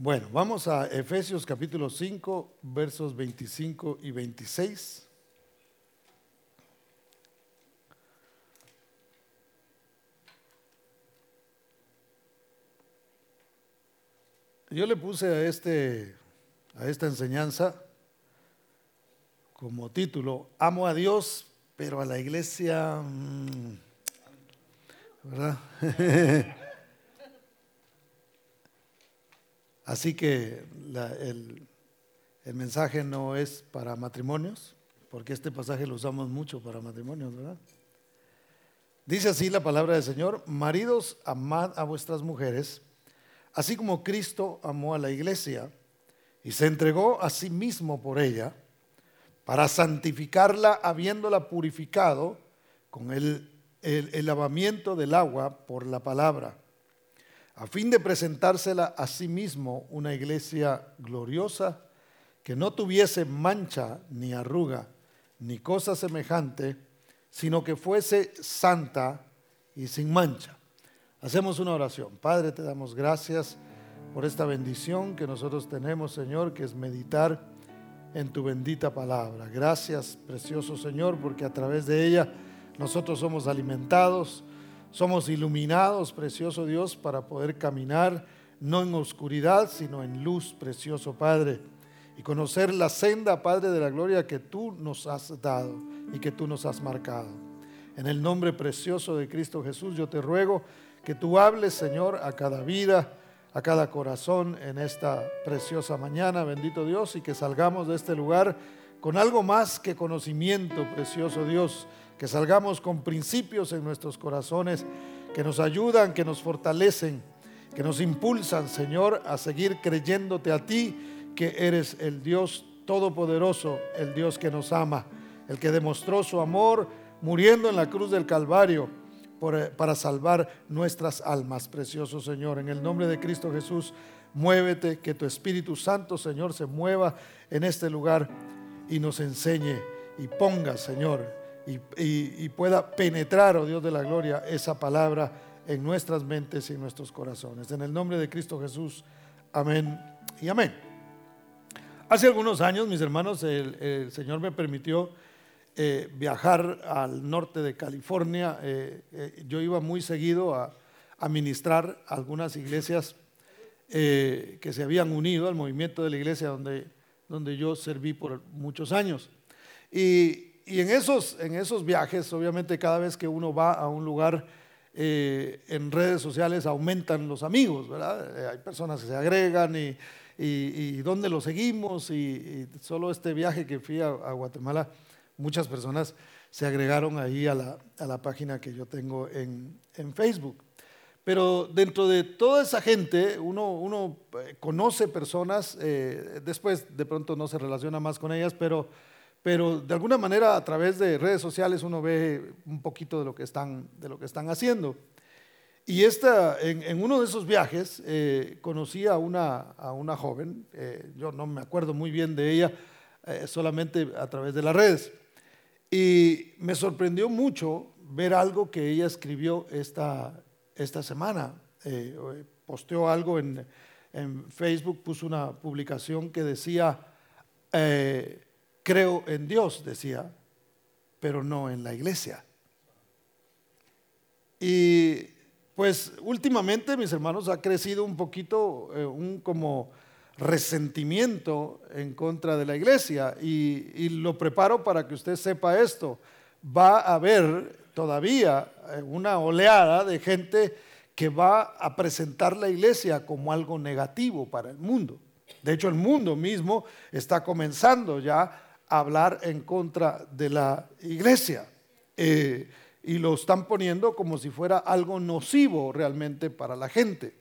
Bueno, vamos a Efesios capítulo 5, versos 25 y 26. Yo le puse a, este, a esta enseñanza como título, amo a Dios, pero a la iglesia, mm, ¿verdad? Así que el, el, mensaje no es para matrimonios, porque este pasaje lo usamos mucho para matrimonios, ¿verdad? Dice así la palabra del Señor, maridos, amad a vuestras mujeres Así como Cristo amó a la iglesia y se entregó a sí mismo por ella, para santificarla habiéndola purificado con el, el, lavamiento del agua por la palabra, a fin de presentársela a sí mismo una iglesia gloriosa que no tuviese mancha ni arruga ni cosa semejante, sino que fuese santa y sin mancha. Hacemos una oración. Padre, te damos gracias por esta bendición que nosotros tenemos, Señor, que es meditar en tu bendita palabra. Gracias, precioso Señor, porque a través de ella nosotros somos alimentados, somos iluminados, precioso Dios, para poder caminar no en oscuridad, sino en luz, precioso Padre, y conocer la senda, Padre de la gloria, que tú nos has dado y que tú nos has marcado. En el nombre precioso de Cristo Jesús, yo te ruego que tú hables, Señor, a cada vida, a cada corazón en esta preciosa mañana, bendito Dios, y que salgamos de este lugar con algo más que conocimiento, precioso Dios, que salgamos con principios en nuestros corazones que nos ayudan, que nos fortalecen, que nos impulsan, Señor, a seguir creyéndote a ti, que eres el Dios todopoderoso, el Dios que nos ama, el que demostró su amor muriendo en la cruz del Calvario eh, para salvar nuestras almas, precioso Señor. En el nombre de Cristo Jesús, muévete, que tu Espíritu Santo, Señor, se mueva en este lugar y nos enseñe y ponga, Señor, y, pueda penetrar, oh Dios de la gloria, esa palabra en nuestras mentes y en nuestros corazones. En el nombre de Cristo Jesús, amén y amén. Hace algunos años, mis hermanos, el, Señor me permitió eh, viajar al norte de California. Eh, eh, yo iba muy seguido a, administrar algunas iglesias que se habían unido al movimiento de la iglesia donde, donde yo serví por muchos años. Y, y en, esos, en esos viajes, obviamente cada vez que uno va a un lugar en redes sociales aumentan los amigos, ¿verdad? hay personas que se agregan y, y, dónde lo seguimos y, solo este viaje que fui a Guatemala muchas personas se agregaron ahí a la, página que yo tengo en, Facebook. Pero dentro de toda esa gente, uno, eh, conoce personas, eh, después de pronto no se relaciona más con ellas, pero, pero de alguna manera a través de redes sociales uno ve un poquito de lo que están, de lo que están haciendo. Y esta, en, uno de esos viajes eh, conocí a una, a una joven, yo no me acuerdo muy bien de ella, solamente a través de las redes. Y me sorprendió mucho ver algo que ella escribió esta, esta semana. Eh, posteó algo en, Facebook, puso una publicación que decía, eh, creo en Dios, decía, pero no en la iglesia. Y pues últimamente, mis hermanos, ha crecido un poquito, eh, un como resentimiento en contra de la iglesia. Y, lo preparo para que usted sepa esto. Va a haber todavía eh, una oleada de gente que va a presentar la iglesia como algo negativo para el mundo. De hecho, el mundo mismo está comenzando ya hablar en contra de la iglesia. Eh, y lo están poniendo como si fuera algo nocivo realmente para la gente.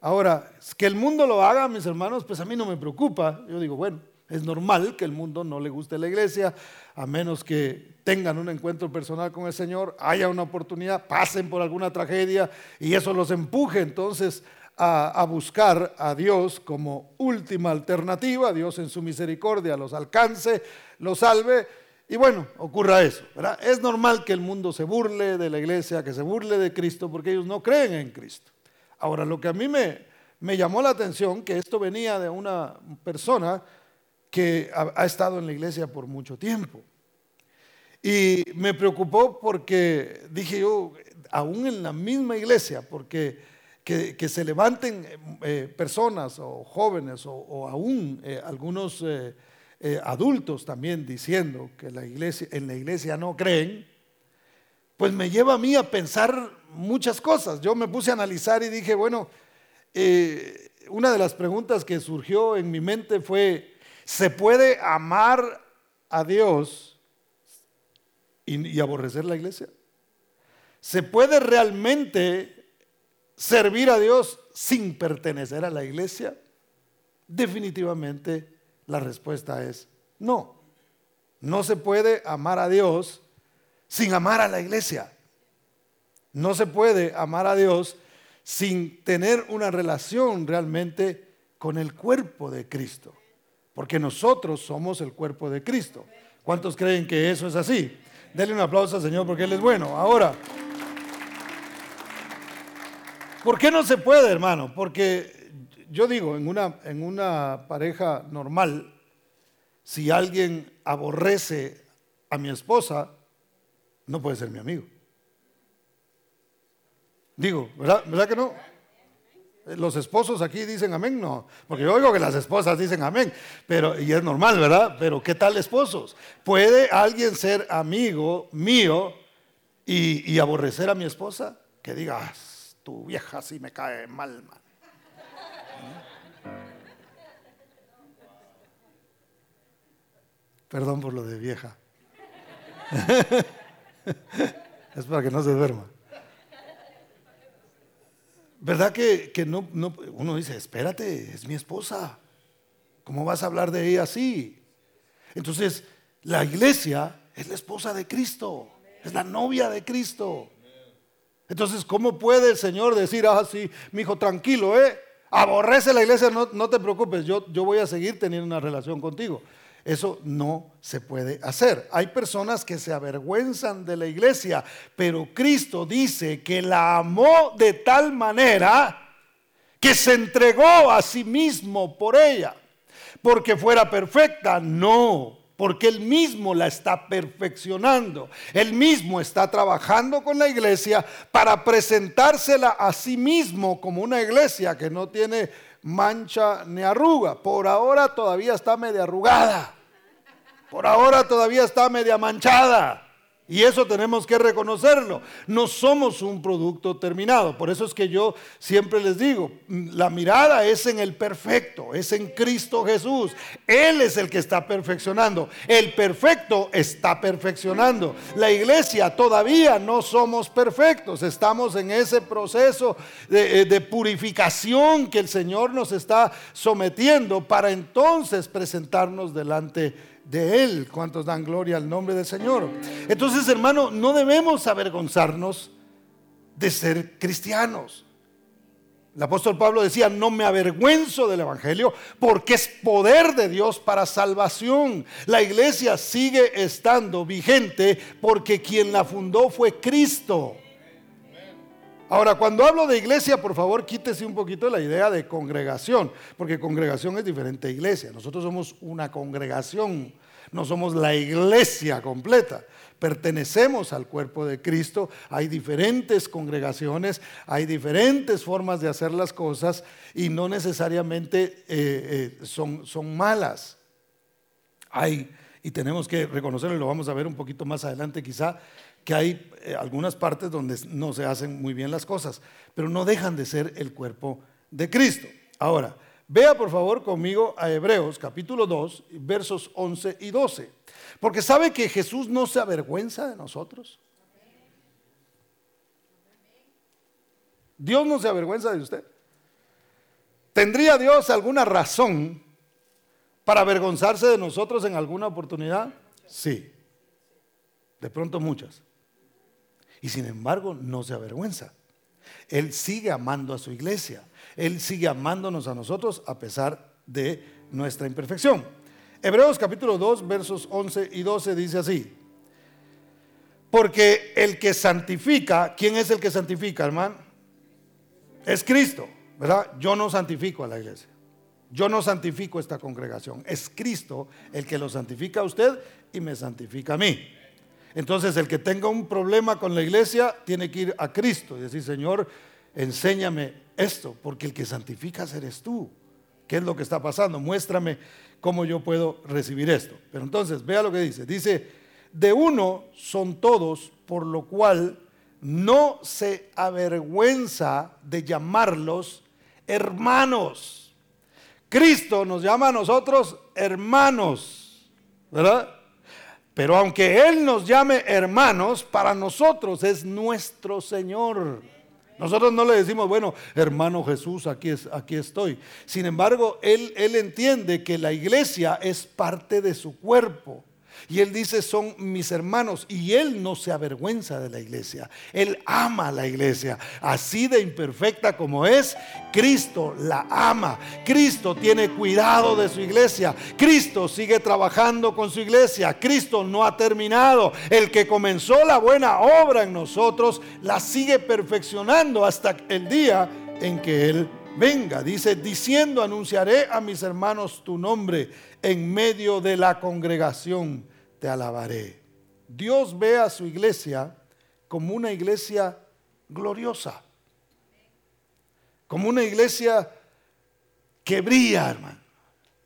Ahora, que el mundo lo haga, mis hermanos, pues a mí no me preocupa. Yo digo, bueno, es normal que el mundo no le guste la iglesia, a menos que tengan un encuentro personal con el Señor, haya una oportunidad, pasen por alguna tragedia y eso los empuje entonces a, buscar a Dios como última alternativa, Dios en su misericordia los alcance, los salve. Y bueno, ocurra eso. Es normal que el mundo se burle de la iglesia, que se burle de Cristo, porque ellos no creen en Cristo. Ahora, lo que a mí me, me llamó la atención que esto venía de una persona que ha, estado en la iglesia por mucho tiempo. Y me preocupó porque dije yo, aún en la misma iglesia, porque que, se levanten eh, personas o jóvenes o, aún eh, algunos eh, adultos también diciendo que la iglesia, en la iglesia no creen, pues me lleva a mí a pensar muchas cosas. Yo me puse a analizar y dije, bueno, una de las preguntas que surgió en mi mente fue, ¿se puede amar a Dios y aborrecer la iglesia? ¿Se puede realmente servir a Dios sin pertenecer a la iglesia? Definitivamente la respuesta es no. No se puede amar a Dios sin amar a la iglesia. No se puede amar a Dios sin tener una relación realmente con el cuerpo de Cristo. Porque nosotros somos el cuerpo de Cristo. ¿Cuántos creen que eso es así? Denle un aplauso al Señor porque Él es bueno. Ahora, ¿Por qué no se puede, hermano? Porque yo digo, en una, en una pareja normal, si alguien aborrece a mi esposa, no puede ser mi amigo. Digo, ¿verdad, ¿verdad que no? Los esposos aquí dicen amén, no, porque yo oigo que las esposas dicen amén, pero y es normal, ¿verdad? Pero ¿qué tal esposos? ¿Puede alguien ser amigo mío y, y aborrecer a mi esposa? Que digas, tu vieja sí me cae mal, man. Perdón por lo de vieja. es para que no se duerma. ¿Verdad que, no, no, uno dice, espérate, es mi esposa? ¿Cómo vas a hablar de ella así? Entonces, la iglesia es la esposa de Cristo, es la novia de Cristo. Entonces, ¿cómo puede el Señor decir, ah, sí, mi hijo, tranquilo, eh? Aborrece la iglesia, no, no te preocupes, yo, yo voy a seguir teniendo una relación contigo. Eso no se puede hacer. Hay personas que se avergüenzan de la iglesia, pero Cristo dice que la amó de tal manera que se entregó a sí mismo por ella, porque fuera perfecta. No, porque Él mismo la está perfeccionando. Él mismo está trabajando con la iglesia para presentársela a sí mismo como una iglesia que no tiene mancha ni arruga. Por ahora todavía está media arrugada. Por ahora todavía está media manchada. Y eso tenemos que reconocerlo. No somos un producto terminado. Por eso es que yo siempre les digo, la mirada es en el perfecto, es en Cristo Jesús. Él es el que está perfeccionando. El perfecto está perfeccionando. La iglesia todavía no somos perfectos. Estamos en ese proceso de, eh, purificación que el Señor nos está sometiendo para entonces presentarnos delante de de Él. ¿Cuántos dan gloria al nombre del Señor? Entonces, hermano, no debemos avergonzarnos de ser cristianos. El apóstol Pablo decía, no me avergüenzo del Evangelio porque es poder de Dios para salvación. La iglesia sigue estando vigente porque quien la fundó fue Cristo. Ahora, cuando hablo de iglesia, por favor, quítese un poquito la idea de congregación, porque congregación es diferente a iglesia. Nosotros somos una congregación, no somos la iglesia completa. Pertenecemos al cuerpo de Cristo, hay diferentes congregaciones, hay diferentes formas de hacer las cosas y no necesariamente eh, eh, son, son malas. Hay, y tenemos que reconocerlo, lo vamos a ver un poquito más adelante quizá, que hay eh, algunas partes donde no se hacen muy bien las cosas, pero no dejan de ser el cuerpo de Cristo. Ahora, vea por favor conmigo a Hebreos capítulo 2, versos 11 y 12, porque sabe que Jesús no se avergüenza de nosotros. Dios no se avergüenza de usted. ¿Tendría Dios alguna razón para avergonzarse de nosotros en alguna oportunidad? Sí, de pronto muchas. Y sin embargo no se avergüenza. Él sigue amando a su iglesia. Él sigue amándonos a nosotros a pesar de nuestra imperfección. Hebreos capítulo 2 versos 11 y 12 dice así. Porque el que santifica, ¿quién es el que santifica, hermano? Es Cristo. ¿verdad? Yo no santifico a la iglesia. Yo no santifico esta congregación. Es Cristo el que lo santifica a usted y me santifica a mí. Entonces el que tenga un problema con la iglesia tiene que ir a Cristo y decir, Señor, enséñame esto, porque el que santifica eres tú. ¿Qué es lo que está pasando? Muéstrame cómo yo puedo recibir esto. Pero entonces, vea lo que dice. Dice, de uno son todos, por lo cual no se avergüenza de llamarlos hermanos. Cristo nos llama a nosotros hermanos, ¿verdad? Pero aunque Él nos llame hermanos, para nosotros es nuestro Señor. Nosotros no le decimos, bueno, hermano Jesús, aquí, es, aquí estoy. Sin embargo, él, él entiende que la iglesia es parte de su cuerpo. Y él dice, son mis hermanos. Y él no se avergüenza de la iglesia. Él ama a la iglesia. Así de imperfecta como es, Cristo la ama. Cristo tiene cuidado de su iglesia. Cristo sigue trabajando con su iglesia. Cristo no ha terminado. El que comenzó la buena obra en nosotros, la sigue perfeccionando hasta el día en que Él venga. Dice, diciendo, anunciaré a mis hermanos tu nombre en medio de la congregación te alabaré. Dios ve a su iglesia como una iglesia gloriosa, como una iglesia que brilla, hermano.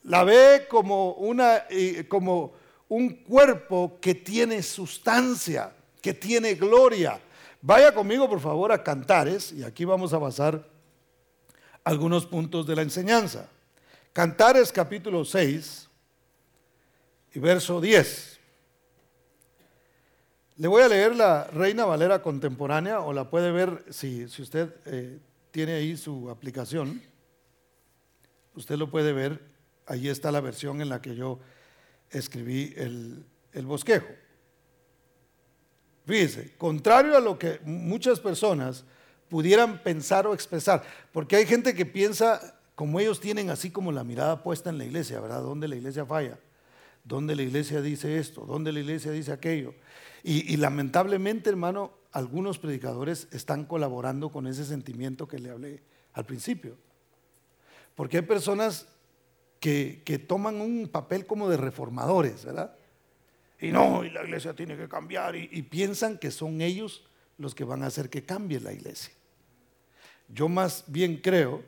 La ve como, una, como un cuerpo que tiene sustancia, que tiene gloria. Vaya conmigo, por favor, a Cantares, y aquí vamos a basar algunos puntos de la enseñanza. Cantares capítulo 6 y verso 10. Le voy a leer la Reina Valera contemporánea o la puede ver si, si usted eh, tiene ahí su aplicación. Usted lo puede ver. Ahí está la versión en la que yo escribí el, el bosquejo. Fíjese, contrario a lo que muchas personas pudieran pensar o expresar, porque hay gente que piensa como ellos tienen así como la mirada puesta en la iglesia, ¿verdad? ¿Dónde la iglesia falla? ¿Dónde la iglesia dice esto? ¿Dónde la iglesia dice aquello? Y, lamentablemente, hermano, algunos predicadores están colaborando con ese sentimiento que le hablé al principio. Porque hay personas que, toman un papel como de reformadores, ¿verdad? Y no, y la iglesia tiene que cambiar, y piensan que son ellos los que van a hacer que cambie la iglesia. Yo más bien creo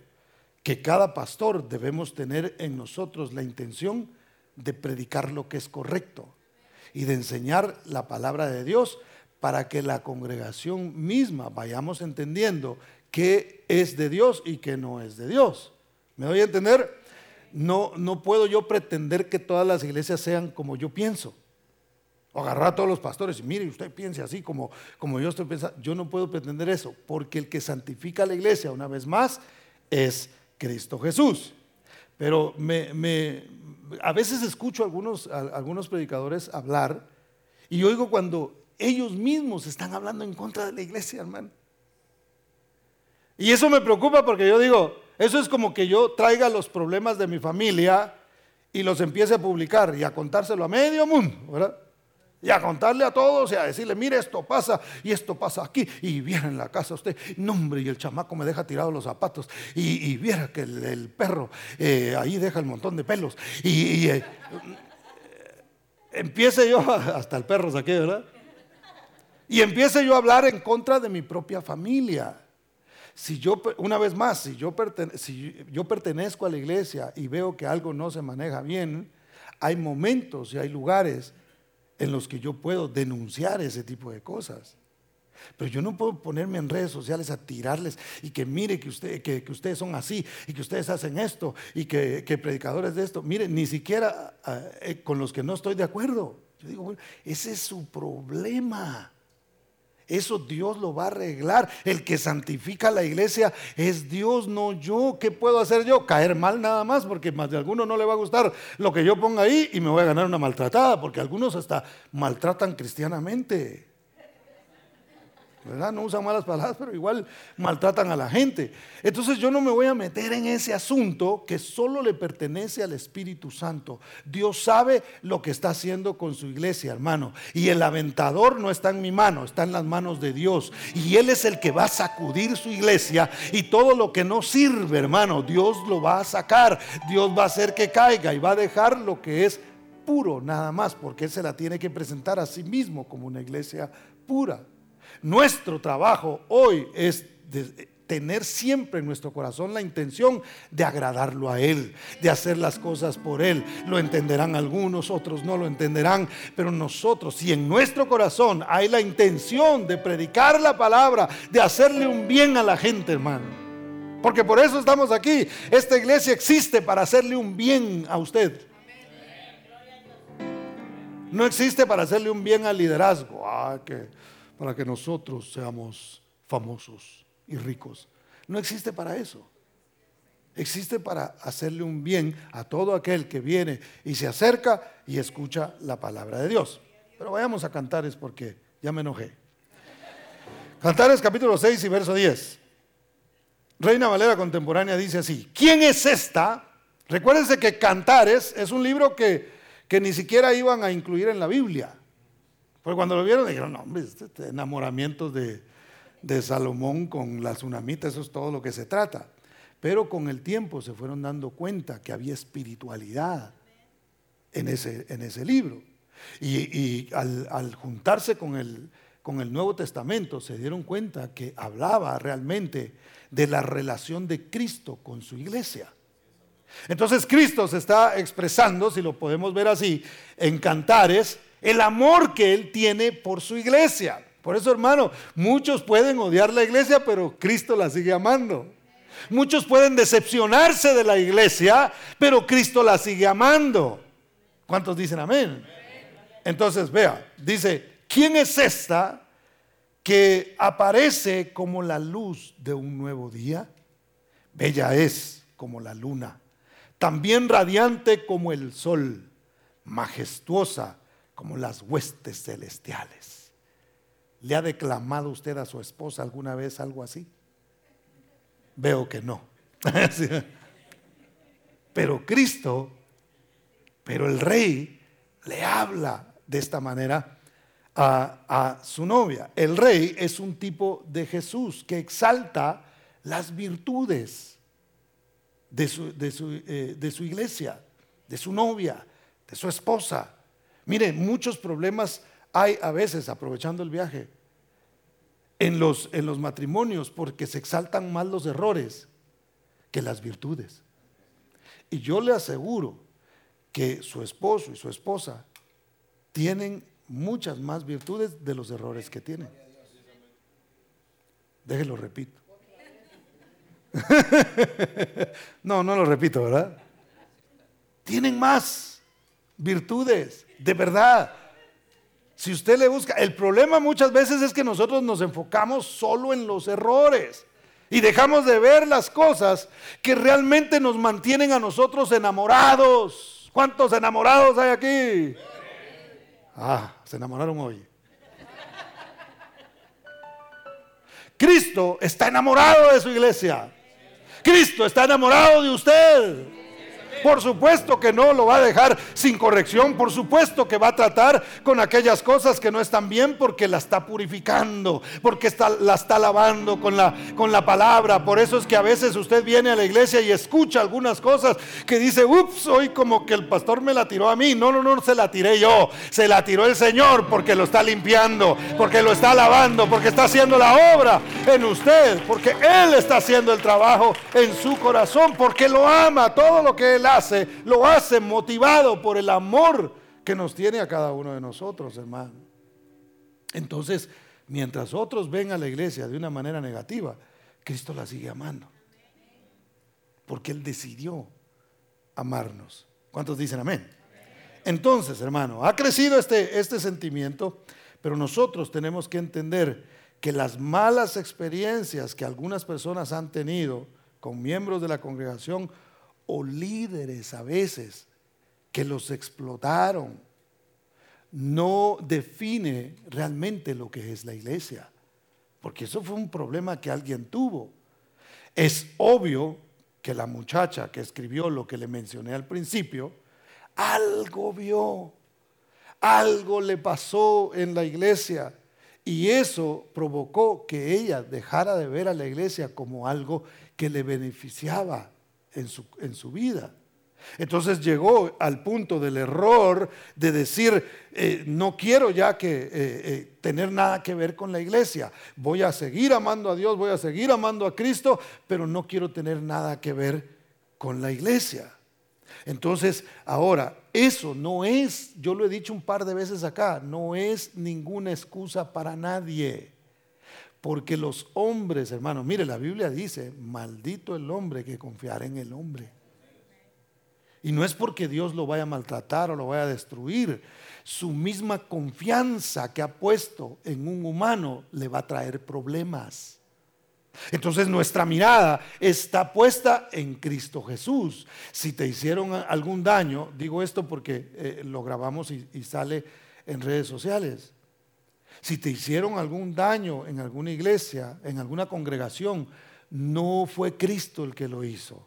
que cada pastor debemos tener en nosotros la intención de predicar lo que es correcto y de enseñar la palabra de Dios para que la congregación misma vayamos entendiendo qué es de Dios y qué no es de Dios. ¿Me doy a entender? No, no puedo yo pretender que todas las iglesias sean como yo pienso. O agarrar a todos los pastores y mire, usted piense así como, como yo estoy pensando. Yo no puedo pretender eso, porque el que santifica la iglesia, una vez más, es Cristo Jesús. Pero me, a veces escucho a algunos, algunos predicadores hablar y oigo cuando ellos mismos están hablando en contra de la iglesia, hermano. Y eso me preocupa porque yo digo, eso es como que yo traiga los problemas de mi familia y los empiece a publicar y a contárselo a medio mundo, ¿verdad? Y a contarle a todos y a decirle, mire, esto pasa y esto pasa aquí. Y viera en la casa usted, no hombre, y el chamaco me deja tirado los zapatos. Y, viera que el, perro eh, ahí deja el montón de pelos. Y, eh, empiece yo, hasta el perro saqué, ¿verdad? Y empiece yo a hablar en contra de mi propia familia. Si yo, una vez más, si yo, si yo pertenezco a la iglesia y veo que algo no se maneja bien, hay momentos y hay lugares en los que yo puedo denunciar ese tipo de cosas. Pero yo no puedo ponerme en redes sociales a tirarles y que mire que, usted, que, ustedes son así y que ustedes hacen esto y que, predicadores de esto. Mire, ni siquiera ah, eh, con los que no estoy de acuerdo. Yo digo, bueno, ese es su problema. Eso Dios lo va a arreglar. El que santifica la iglesia es Dios, no yo. ¿Qué puedo hacer yo? Caer mal nada más, porque más de alguno no le va a gustar lo que yo ponga ahí y me voy a ganar una maltratada, porque algunos hasta maltratan cristianamente. ¿Verdad? No usan malas palabras, pero igual maltratan a la gente. Entonces yo no me voy a meter en ese asunto que solo le pertenece al Espíritu Santo. Dios sabe lo que está haciendo con su iglesia, hermano. Y el aventador no está en mi mano, está en las manos de Dios. Y Él es el que va a sacudir su iglesia y todo lo que no sirve, hermano, Dios lo va a sacar. Dios va a hacer que caiga y va a dejar lo que es puro nada más, porque Él se la tiene que presentar a sí mismo como una iglesia pura. Nuestro trabajo hoy es tener siempre en nuestro corazón la intención de agradarlo a Él, de hacer las cosas por Él. Lo entenderán algunos, otros no lo entenderán, pero nosotros, si en nuestro corazón hay la intención de predicar la palabra, de hacerle un bien a la gente, hermano. Porque por eso estamos aquí. Esta iglesia existe para hacerle un bien a usted. No existe para hacerle un bien al liderazgo. Ah, que para que nosotros seamos famosos y ricos. No existe para eso. Existe para hacerle un bien a todo aquel que viene y se acerca y escucha la palabra de Dios. Pero vayamos a Cantares porque ya me enojé. Cantares capítulo 6 y verso 10. Reina Valera Contemporánea dice así, ¿quién es esta? Recuérdense que Cantares es un libro que, que ni siquiera iban a incluir en la Biblia. Porque cuando lo vieron dijeron, no, hombre, este, este enamoramiento de, Salomón con la tsunamita, eso es todo lo que se trata. Pero con el tiempo se fueron dando cuenta que había espiritualidad en ese, en ese libro. Y, al, juntarse con el, con el Nuevo Testamento se dieron cuenta que hablaba realmente de la relación de Cristo con su iglesia. Entonces Cristo se está expresando, si lo podemos ver así, en cantares el amor que Él tiene por su iglesia. Por eso, hermano, muchos pueden odiar la iglesia, pero Cristo la sigue amando. Muchos pueden decepcionarse de la iglesia, pero Cristo la sigue amando. ¿Cuántos dicen amén? Entonces, vea, dice, ¿quién es esta que aparece como la luz de un nuevo día? Bella es como la luna, también radiante como el sol, majestuosa como las huestes celestiales. ¿Le ha declamado usted a su esposa alguna vez algo así? Veo que no. pero Cristo, pero el rey le habla de esta manera a, su novia. El rey es un tipo de Jesús que exalta las virtudes de su, de su, eh, de su iglesia, de su novia, de su esposa. Mire, muchos problemas hay a veces, aprovechando el viaje, en los, en los matrimonios porque se exaltan más los errores que las virtudes. Y yo le aseguro que su esposo y su esposa tienen muchas más virtudes de los errores que tienen. Déjelo repito. no, no lo repito, ¿verdad? Tienen más virtudes de verdad. Si usted le busca, el problema muchas veces es que nosotros nos enfocamos solo en los errores y dejamos de ver las cosas que realmente nos mantienen a nosotros enamorados. ¿Cuántos enamorados hay aquí? Ah, se enamoraron hoy. Cristo está enamorado de su iglesia. Cristo está enamorado de usted. Por supuesto que no lo va a dejar sin corrección. Por supuesto que va a tratar con aquellas cosas que no están bien porque la está purificando, porque está, la está lavando con la, con la palabra. Por eso es que a veces usted viene a la iglesia y escucha algunas cosas que dice, ups, hoy como que el pastor me la tiró a mí. No, no, no se la tiré yo. Se la tiró el Señor porque lo está limpiando, porque lo está lavando, porque está haciendo la obra en usted, porque Él está haciendo el trabajo en su corazón, porque lo ama, todo lo que Él hace, lo hace motivado por el amor que nos tiene a cada uno de nosotros, hermano. Entonces, mientras otros ven a la iglesia de una manera negativa, Cristo la sigue amando. Porque Él decidió amarnos. ¿Cuántos dicen amén? Entonces, hermano, ha crecido este, este sentimiento, pero nosotros tenemos que entender que las malas experiencias que algunas personas han tenido con miembros de la congregación o líderes a veces que los explotaron, no define realmente lo que es la iglesia. porque eso fue un problema que alguien tuvo. Es obvio que la muchacha que escribió lo que le mencioné al principio, algo vio, algo le pasó en la iglesia y eso provocó que ella dejara de ver a la iglesia como algo que le beneficiaba en su, en su vida. Entonces llegó al punto del error de decir, eh, no quiero ya que eh, eh, tener nada que ver con la iglesia. Voy a seguir amando a Dios, voy a seguir amando a Cristo, pero no quiero tener nada que ver con la iglesia. Entonces, ahora, eso no es, yo lo he dicho un par de veces acá, no es ninguna excusa para nadie. Porque los hombres, hermanos, mire, la Biblia dice, maldito el hombre que confiara en el hombre. Y no es porque Dios lo vaya a maltratar o lo vaya a destruir. Su misma confianza que ha puesto en un humano le va a traer problemas. Entonces nuestra mirada está puesta en Cristo Jesús. Si te hicieron algún daño, digo esto porque eh, lo grabamos y sale en redes sociales. Si te hicieron algún daño en alguna iglesia, en alguna congregación, no fue Cristo el que lo hizo.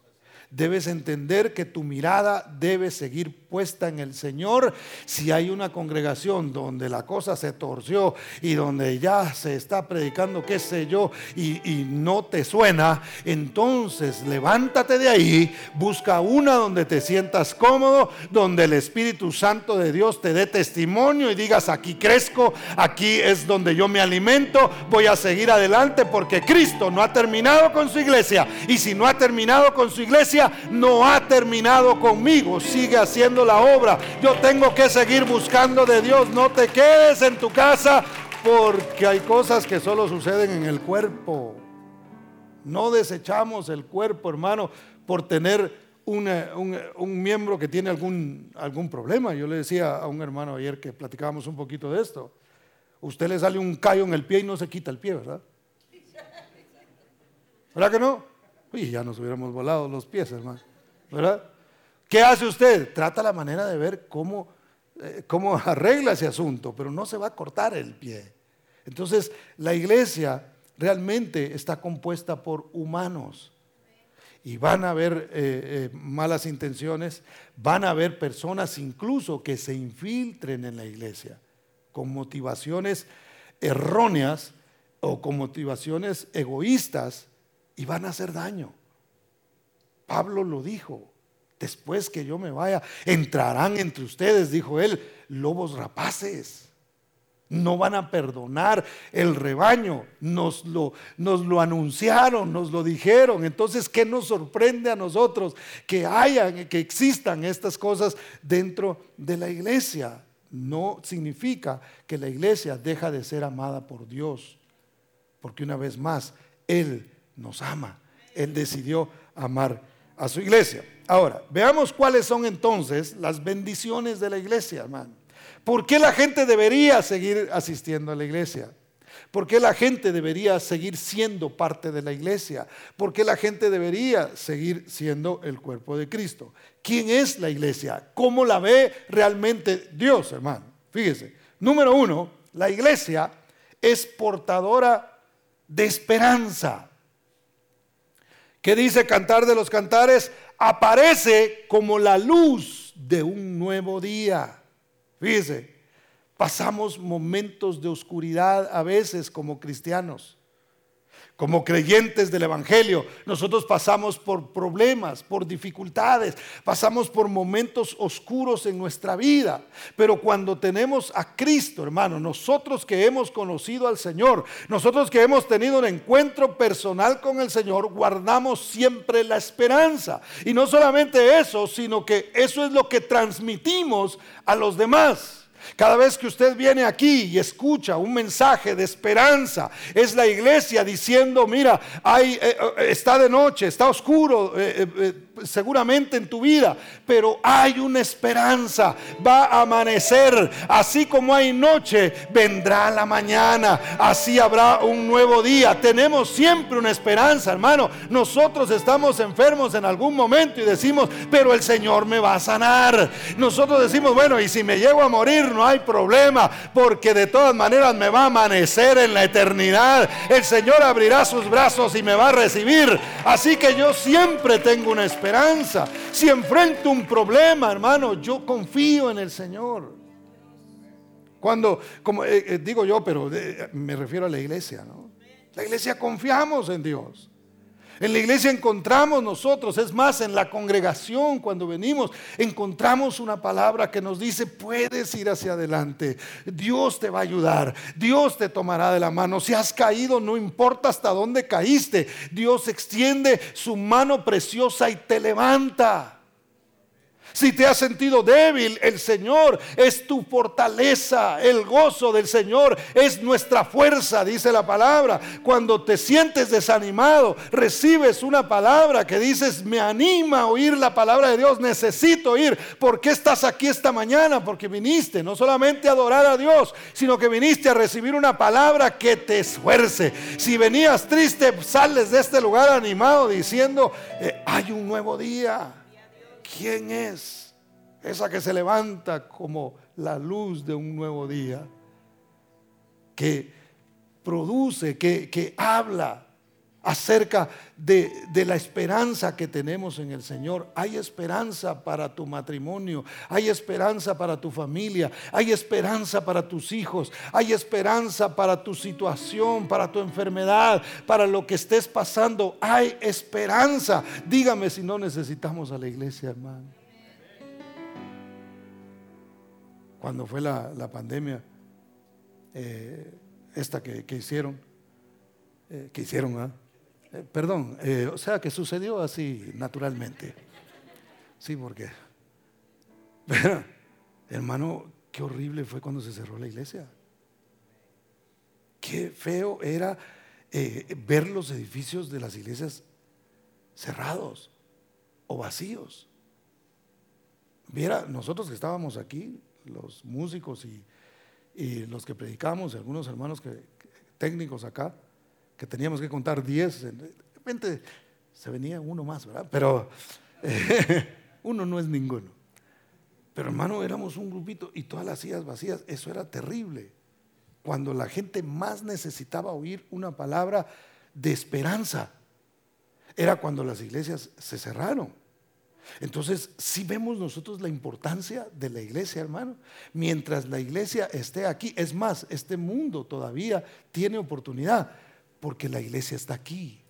Debes entender que tu mirada debe seguir puesta en el Señor. Si hay una congregación donde la cosa se torció y donde ya se está predicando, qué sé yo, y, no te suena, entonces levántate de ahí, busca una donde te sientas cómodo, donde el Espíritu Santo de Dios te dé testimonio y digas, aquí crezco, aquí es donde yo me alimento, voy a seguir adelante porque Cristo no ha terminado con su iglesia. Y si no ha terminado con su iglesia, no ha terminado conmigo, sigue haciendo la obra. Yo tengo que seguir buscando de Dios, no te quedes en tu casa porque hay cosas que solo suceden en el cuerpo. No desechamos el cuerpo, hermano, por tener un, miembro que tiene algún, algún problema. Yo le decía a un hermano ayer que platicábamos un poquito de esto. Usted le sale un callo en el pie y no se quita el pie, ¿verdad? ¿Verdad que no? Y ya nos hubiéramos volado los pies, hermano. ¿Verdad? ¿Qué hace usted? Trata la manera de ver cómo, eh, cómo arregla ese asunto, pero no se va a cortar el pie. Entonces, la iglesia realmente está compuesta por humanos. Y van a haber eh, eh, malas intenciones, van a haber personas incluso que se infiltren en la iglesia con motivaciones erróneas o con motivaciones egoístas y van a hacer daño. Pablo lo dijo. Después que yo me vaya, entrarán entre ustedes, dijo él, lobos rapaces. No van a perdonar el rebaño. Nos lo, anunciaron, nos lo dijeron. Entonces, ¿qué nos sorprende a nosotros? Que hayan, que existan estas cosas dentro de la iglesia. No significa que la iglesia deja de ser amada por Dios. Porque una vez más, Él nos ama. Él decidió amar a su iglesia. Ahora, veamos cuáles son entonces las bendiciones de la iglesia, hermano. ¿Por qué la gente debería seguir asistiendo a la iglesia? ¿Por qué la gente debería seguir siendo parte de la iglesia? ¿Por qué la gente debería seguir siendo el cuerpo de Cristo? ¿Quién es la iglesia? ¿Cómo la ve realmente Dios, hermano? Fíjese, número uno, la iglesia es portadora de esperanza. ¿Qué dice Cantar de los Cantares? Aparece como la luz de un nuevo día. Fíjese, pasamos momentos de oscuridad a veces como cristianos. Como creyentes del Evangelio, nosotros pasamos por problemas, por dificultades, pasamos por momentos oscuros en nuestra vida. Pero cuando tenemos a Cristo, hermano, nosotros que hemos conocido al Señor, nosotros que hemos tenido un encuentro personal con el Señor, guardamos siempre la esperanza. Y no solamente eso, sino que eso es lo que transmitimos a los demás. Cada vez que usted viene aquí y escucha un mensaje de esperanza, es la iglesia diciendo, mira, hay, eh, eh, está de noche, está oscuro, eh, seguramente en tu vida, pero hay una esperanza, va a amanecer, así como hay noche, vendrá la mañana, así habrá un nuevo día. Tenemos siempre una esperanza, hermano. Nosotros estamos enfermos en algún momento y decimos, pero el Señor me va a sanar. Nosotros decimos, bueno, y si me llego a morir, no hay problema, porque de todas maneras me va a amanecer en la eternidad. El Señor abrirá sus brazos y me va a recibir. Así que yo siempre tengo una esperanza. Si enfrento un problema, hermano, yo confío en el Señor. Cuando, como eh, eh, digo yo, pero eh, me refiero a la iglesia, ¿no? La iglesia confiamos en Dios. En la iglesia encontramos nosotros, es más, en la congregación cuando venimos, encontramos una palabra que nos dice, puedes ir hacia adelante, Dios te va a ayudar, Dios te tomará de la mano, si has caído, no importa hasta dónde caíste, Dios extiende su mano preciosa y te levanta. Si te has sentido débil, el Señor es tu fortaleza. El gozo del Señor es nuestra fuerza, dice la palabra. Cuando te sientes desanimado, recibes una palabra que dices, me anima a oír la palabra de Dios, necesito oír. ¿Por qué estás aquí esta mañana? Porque viniste no solamente a adorar a Dios, sino que viniste a recibir una palabra que te esfuerce. Si venías triste, sales de este lugar animado diciendo, eh, hay un nuevo día. ¿Quién es esa que se levanta como la luz de un nuevo día? Que produce, que, que habla acerca de, la esperanza que tenemos en el Señor. Hay esperanza para tu matrimonio, hay esperanza para tu familia, hay esperanza para tus hijos, hay esperanza para tu situación, para tu enfermedad, para lo que estés pasando. Hay esperanza. Dígame si no necesitamos a la iglesia, hermano. Cuando fue la, pandemia, eh, esta que, hicieron, eh, que hicieron, ¿ah? Perdón, eh, o sea que sucedió así naturalmente. Sí, porque, hermano, qué horrible fue cuando se cerró la iglesia. Qué feo era eh, ver los edificios de las iglesias cerrados o vacíos. Viera, nosotros que estábamos aquí, los músicos y, los que predicamos, algunos hermanos que, técnicos acá, que teníamos que contar 10, de repente se venía uno más, ¿verdad? Pero uno no es ninguno. Pero hermano, éramos un grupito y todas las sillas vacías, eso era terrible. Cuando la gente más necesitaba oír una palabra de esperanza, era cuando las iglesias se cerraron. Entonces, si vemos nosotros la importancia de la iglesia, hermano. Mientras la iglesia esté aquí, es más, este mundo todavía tiene oportunidad porque la iglesia está aquí.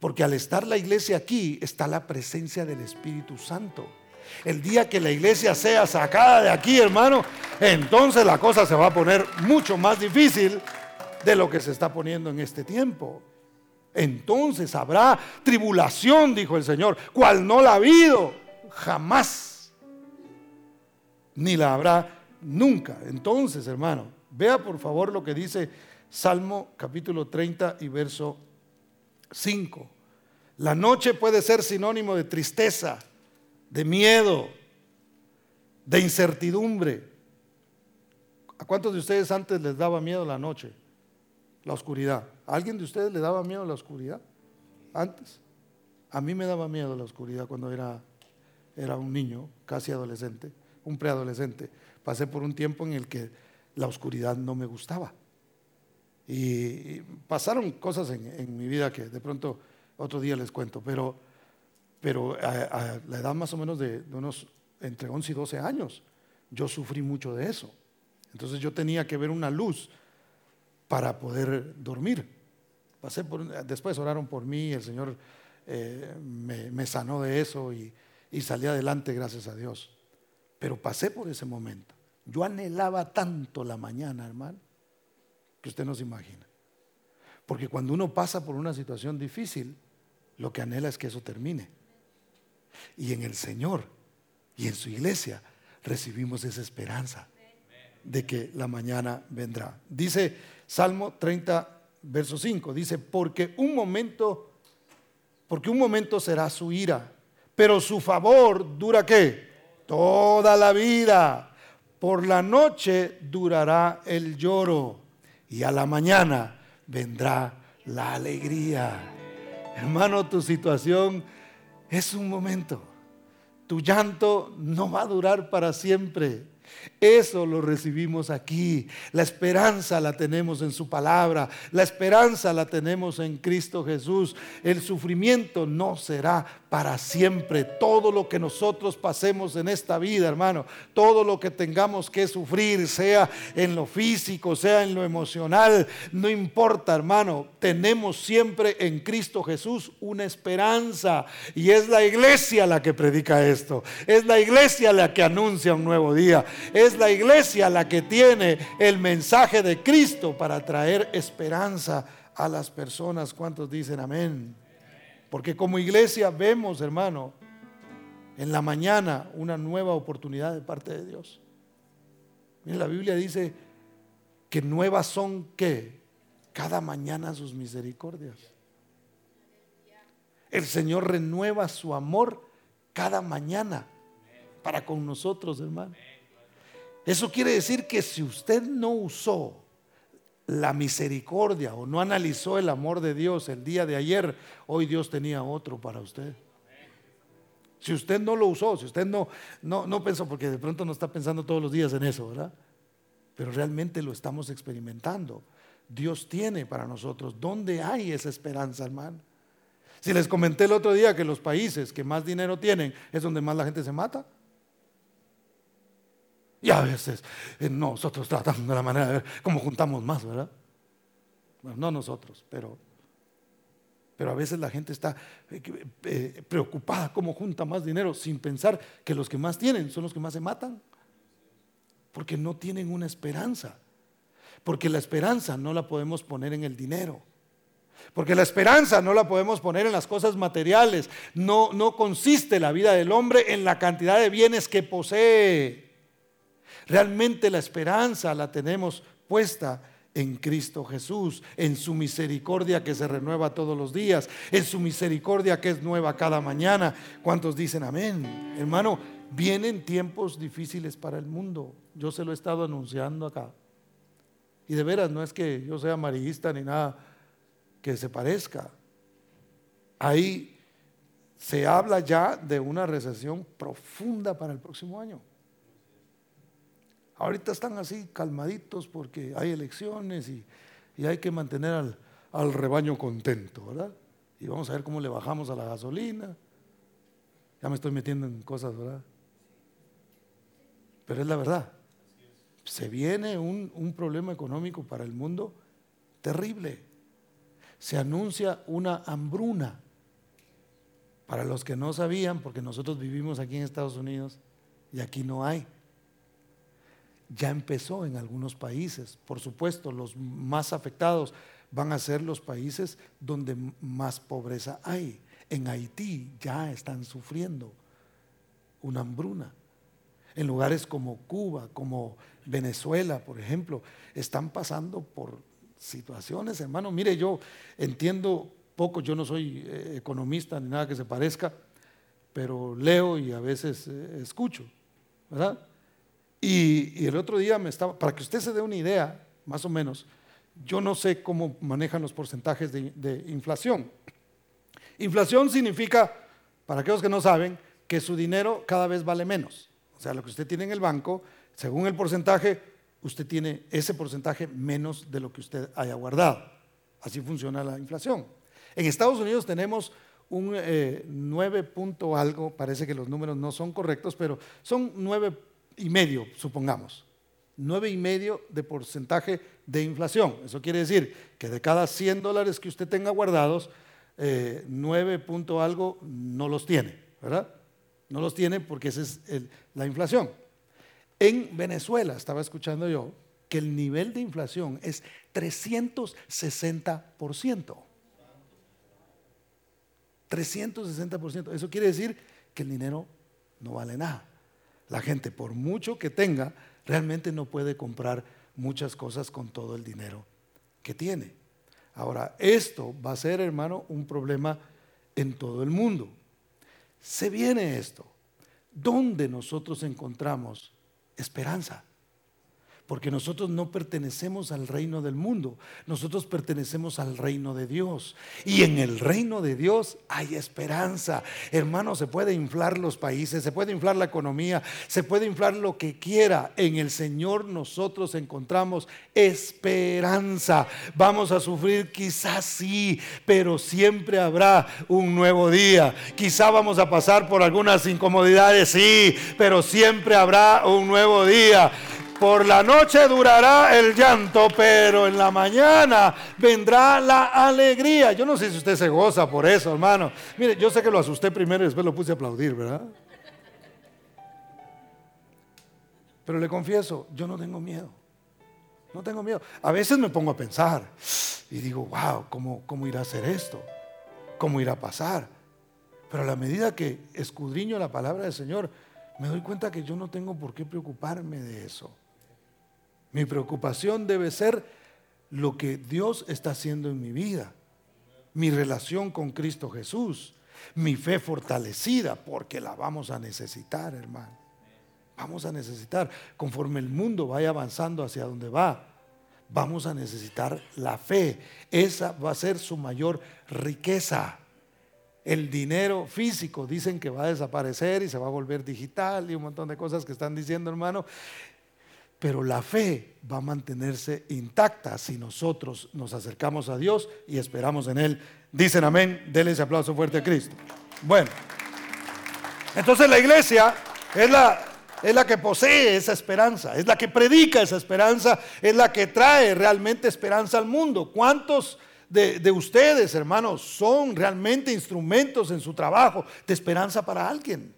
Porque al estar la iglesia aquí está la presencia del Espíritu Santo. El día que la iglesia sea sacada de aquí, hermano, entonces la cosa se va a poner mucho más difícil de lo que se está poniendo en este tiempo. Entonces habrá tribulación, dijo el Señor, cual no la ha habido jamás, ni la habrá nunca. Entonces, hermano, vea por favor lo que dice Salmo capítulo 30 y verso 5. La noche puede ser sinónimo de tristeza, de miedo, de incertidumbre. ¿A cuántos de ustedes antes les daba miedo la noche? La oscuridad. ¿A alguien de ustedes le daba miedo la oscuridad? Antes. A mí me daba miedo la oscuridad cuando era, era un niño, casi adolescente, un preadolescente. Pasé por un tiempo en el que la oscuridad no me gustaba. Y pasaron cosas en, mi vida que de pronto otro día les cuento, pero, pero a, la edad más o menos de, unos entre 11 y 12 años, yo sufrí mucho de eso. Entonces yo tenía que ver una luz para poder dormir. Pasé después oraron por mí, el Señor eh, me, sanó de eso y, y salí adelante, gracias a Dios. Pero pasé por ese momento. Yo anhelaba tanto la mañana, hermano que usted no se imagina. Porque cuando uno pasa por una situación difícil, lo que anhela es que eso termine. Y en el Señor y en su iglesia recibimos esa esperanza de que la mañana vendrá. Dice Salmo 30, verso 5, dice, porque un momento, porque un momento será su ira, pero su favor dura qué? Toda la vida. Por la noche durará el lloro y a la mañana vendrá la alegría. Hermano, tu situación es un momento. Tu llanto no va a durar para siempre. Eso lo recibimos aquí. La esperanza la tenemos en su palabra. La esperanza la tenemos en Cristo Jesús. El sufrimiento no será para siempre. Todo lo que nosotros pasemos en esta vida, hermano, todo lo que tengamos que sufrir, sea en lo físico, sea en lo emocional, no importa, hermano, tenemos siempre en Cristo Jesús una esperanza. Y es la iglesia la que predica esto. Es la iglesia la que anuncia un nuevo día. Es la iglesia la que tiene el mensaje de Cristo para traer esperanza a las personas. ¿Cuántos dicen amén? Porque como iglesia vemos, hermano, en la mañana una nueva oportunidad de parte de Dios. la Biblia dice que nuevas son que cada mañana sus misericordias. El Señor renueva su amor cada mañana para con nosotros, hermano. Eso quiere decir que si usted no usó la misericordia o no analizó el amor de Dios el día de ayer, hoy Dios tenía otro para usted. Si usted no lo usó, si usted no, no, no pensó, porque de pronto no está pensando todos los días en eso, ¿verdad? Pero realmente lo estamos experimentando. Dios tiene para nosotros. ¿Dónde hay esa esperanza, hermano? Si les comenté el otro día que los países que más dinero tienen es donde más la gente se mata. Y a veces eh, nosotros tratamos de la manera de ver cómo juntamos más, ¿verdad? Bueno, no nosotros, pero, pero a veces la gente está eh, eh, preocupada cómo junta más dinero sin pensar que los que más tienen son los que más se matan. Porque no tienen una esperanza. Porque la esperanza no la podemos poner en el dinero. Porque la esperanza no la podemos poner en las cosas materiales. No, no consiste la vida del hombre en la cantidad de bienes que posee. Realmente la esperanza la tenemos puesta en Cristo Jesús, en su misericordia que se renueva todos los días, en su misericordia que es nueva cada mañana. ¿Cuántos dicen amén? Hermano, vienen tiempos difíciles para el mundo. Yo se lo he estado anunciando acá. Y de veras, no es que yo sea amarillista ni nada que se parezca. Ahí se habla ya de una recesión profunda para el próximo año. Ahorita están así calmaditos porque hay elecciones y, hay que mantener al, al, rebaño contento, ¿verdad? Y vamos a ver cómo le bajamos a la gasolina. Ya me estoy metiendo en cosas, ¿verdad? Pero es la verdad. Se viene un, un problema económico para el mundo terrible. Se anuncia una hambruna. Para los que no sabían, porque nosotros vivimos aquí en Estados Unidos y aquí no hay ya empezó en algunos países. Por supuesto, los más afectados van a ser los países donde más pobreza hay. En Haití ya están sufriendo una hambruna. En lugares como Cuba, como Venezuela, por ejemplo, están pasando por situaciones, hermano. Mire, yo entiendo poco, yo no soy eh, economista ni nada que se parezca, pero leo y a veces eh, escucho, ¿verdad? Y, el otro día me estaba, para que usted se dé una idea, más o menos, yo no sé cómo manejan los porcentajes de, inflación. Inflación significa, para aquellos que no saben, que su dinero cada vez vale menos. O sea, lo que usted tiene en el banco, según el porcentaje, usted tiene ese porcentaje menos de lo que usted haya guardado. Así funciona la inflación. En Estados Unidos tenemos un 9 eh, punto algo, parece que los números no son correctos, pero son 9 y medio, supongamos. nueve y medio de porcentaje de inflación. Eso quiere decir que de cada 100 dólares que usted tenga guardados, eh, 9 punto algo no los tiene, ¿verdad? No los tiene porque esa es la inflación. En Venezuela, estaba escuchando yo, que el nivel de inflación es 360%. 360%. Eso quiere decir que el dinero no vale nada. La gente, por mucho que tenga, realmente no puede comprar muchas cosas con todo el dinero que tiene. Ahora, esto va a ser, hermano, un problema en todo el mundo. Se viene esto. ¿Dónde nosotros encontramos esperanza? Porque nosotros no pertenecemos al reino del mundo, nosotros pertenecemos al reino de Dios. Y en el reino de Dios hay esperanza. Hermano, se puede inflar los países, se puede inflar la economía, se puede inflar lo que quiera. En el Señor nosotros encontramos esperanza. Vamos a sufrir quizás sí, pero siempre habrá un nuevo día. Quizá vamos a pasar por algunas incomodidades, sí, pero siempre habrá un nuevo día. Por la noche durará el llanto, pero en la mañana vendrá la alegría. Yo no sé si usted se goza por eso, hermano. Mire, yo sé que lo asusté primero y después lo puse a aplaudir, ¿verdad? Pero le confieso, yo no tengo miedo. No tengo miedo. A veces me pongo a pensar y digo, wow, ¿cómo, cómo irá a ser esto? ¿Cómo irá a pasar? Pero a la medida que escudriño la palabra del Señor, me doy cuenta que yo no tengo por qué preocuparme de eso. Mi preocupación debe ser lo que Dios está haciendo en mi vida, mi relación con Cristo Jesús, mi fe fortalecida, porque la vamos a necesitar, hermano. Vamos a necesitar, conforme el mundo vaya avanzando hacia donde va, vamos a necesitar la fe. Esa va a ser su mayor riqueza. El dinero físico dicen que va a desaparecer y se va a volver digital y un montón de cosas que están diciendo, hermano. Pero la fe va a mantenerse intacta si nosotros nos acercamos a Dios y esperamos en Él. Dicen amén, denle ese aplauso fuerte a Cristo. Bueno, entonces la iglesia es la, es la que posee esa esperanza, es la que predica esa esperanza, es la que trae realmente esperanza al mundo. ¿Cuántos de, de ustedes, hermanos, son realmente instrumentos en su trabajo de esperanza para alguien?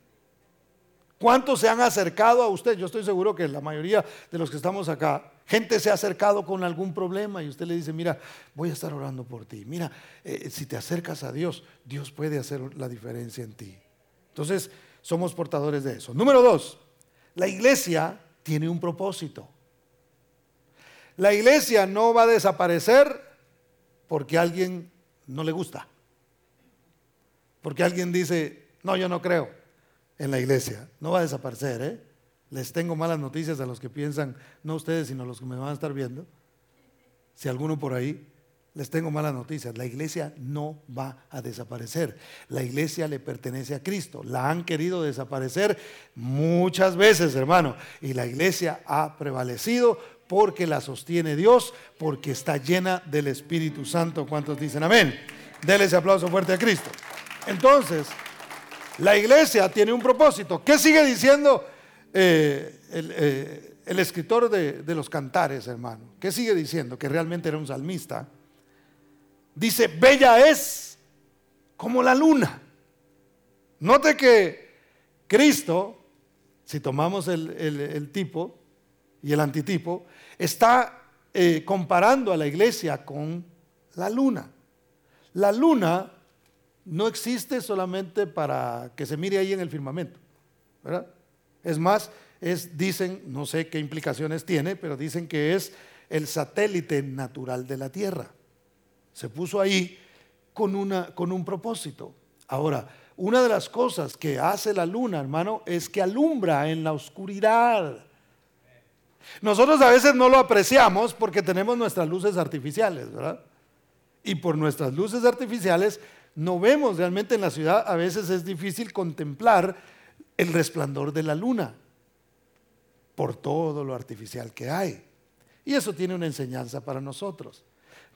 ¿Cuántos se han acercado a usted? Yo estoy seguro que la mayoría de los que estamos acá, gente se ha acercado con algún problema y usted le dice, mira, voy a estar orando por ti. Mira, eh, si te acercas a Dios, Dios puede hacer la diferencia en ti. Entonces, somos portadores de eso. Número dos, la iglesia tiene un propósito. La iglesia no va a desaparecer porque a alguien no le gusta. Porque alguien dice, no, yo no creo en la iglesia. No va a desaparecer, ¿eh? Les tengo malas noticias a los que piensan, no ustedes, sino los que me van a estar viendo. Si alguno por ahí, les tengo malas noticias. La iglesia no va a desaparecer. La iglesia le pertenece a Cristo. La han querido desaparecer muchas veces, hermano. Y la iglesia ha prevalecido porque la sostiene Dios, porque está llena del Espíritu Santo. ¿Cuántos dicen amén? Dele ese aplauso fuerte a Cristo. Entonces, la iglesia tiene un propósito. ¿Qué sigue diciendo eh, eh, el, escritor de, los cantares, hermano? ¿Qué sigue diciendo? Que realmente era un salmista. Dice, bella es como la luna. Note que Cristo, si tomamos el, tipo y el antitipo, está eh, comparando a la iglesia con la luna. La luna no existe solamente para que se mire ahí en el firmamento, ¿verdad? Es más, es, dicen, no sé qué implicaciones tiene, pero dicen que es el satélite natural de la Tierra. Se puso ahí con, una, con un propósito. Ahora, una de las cosas que hace la luna, hermano, es que alumbra en la oscuridad. Nosotros a veces no lo apreciamos porque tenemos nuestras luces artificiales, ¿verdad? Y por nuestras luces artificiales no vemos realmente en la ciudad, a veces es difícil contemplar el resplandor de la luna por todo lo artificial que hay. Y eso tiene una enseñanza para nosotros.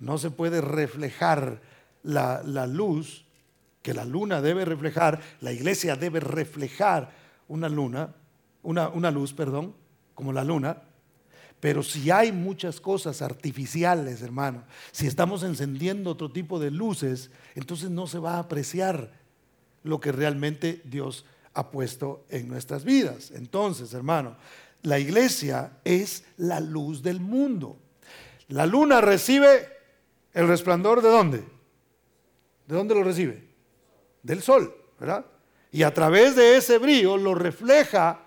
No se puede reflejar la, luz que la luna debe reflejar, la iglesia debe reflejar una luna, una, una luz, perdón, como la luna, pero si hay muchas cosas artificiales, hermano, si estamos encendiendo otro tipo de luces, entonces no se va a apreciar lo que realmente Dios ha puesto en nuestras vidas. Entonces, hermano, la iglesia es la luz del mundo. La luna recibe el resplandor de dónde? ¿De dónde lo recibe? Del sol, ¿verdad? Y a través de ese brillo lo refleja,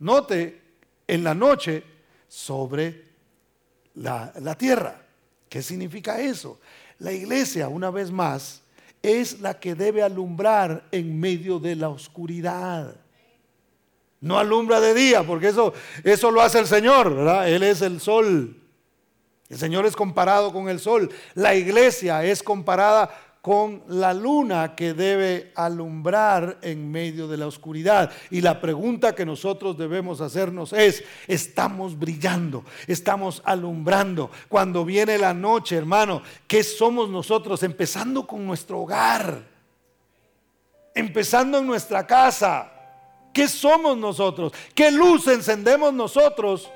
note, en la noche sobre la, tierra. ¿Qué significa eso? La iglesia, una vez más, es la que debe alumbrar en medio de la oscuridad. No alumbra de día, porque eso, eso lo hace el Señor, ¿verdad? Él es el sol. El Señor es comparado con el sol. La iglesia es comparada con la luna que debe alumbrar en medio de la oscuridad. Y la pregunta que nosotros debemos hacernos es, ¿estamos brillando? ¿Estamos alumbrando? Cuando viene la noche, hermano, ¿qué somos nosotros? Empezando con nuestro hogar, empezando en nuestra casa. ¿Qué somos nosotros? ¿Qué luz encendemos nosotros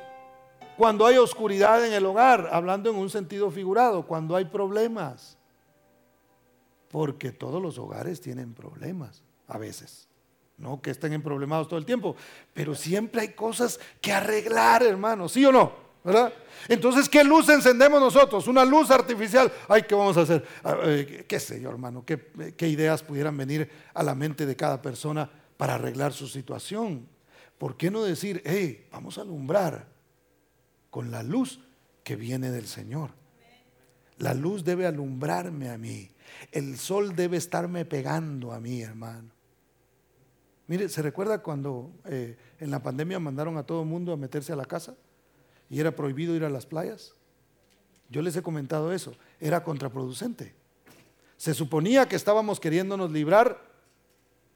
cuando hay oscuridad en el hogar? Hablando en un sentido figurado, cuando hay problemas porque todos los hogares tienen problemas a veces. No que estén en problemados todo el tiempo, pero siempre hay cosas que arreglar, hermano, ¿sí o no? ¿Verdad? Entonces, ¿qué luz encendemos nosotros? Una luz artificial. Ay, ¿qué vamos a hacer? Eh, ¿Qué sé yo, hermano? ¿Qué, ¿Qué ideas pudieran venir a la mente de cada persona para arreglar su situación? ¿Por qué no decir, hey, vamos a alumbrar con la luz que viene del Señor? La luz debe alumbrarme a mí. El sol debe estarme pegando a mí, hermano. Mire, ¿se recuerda cuando eh, en la pandemia mandaron a todo el mundo a meterse a la casa y era prohibido ir a las playas? Yo les he comentado eso, era contraproducente. Se suponía que estábamos queriéndonos librar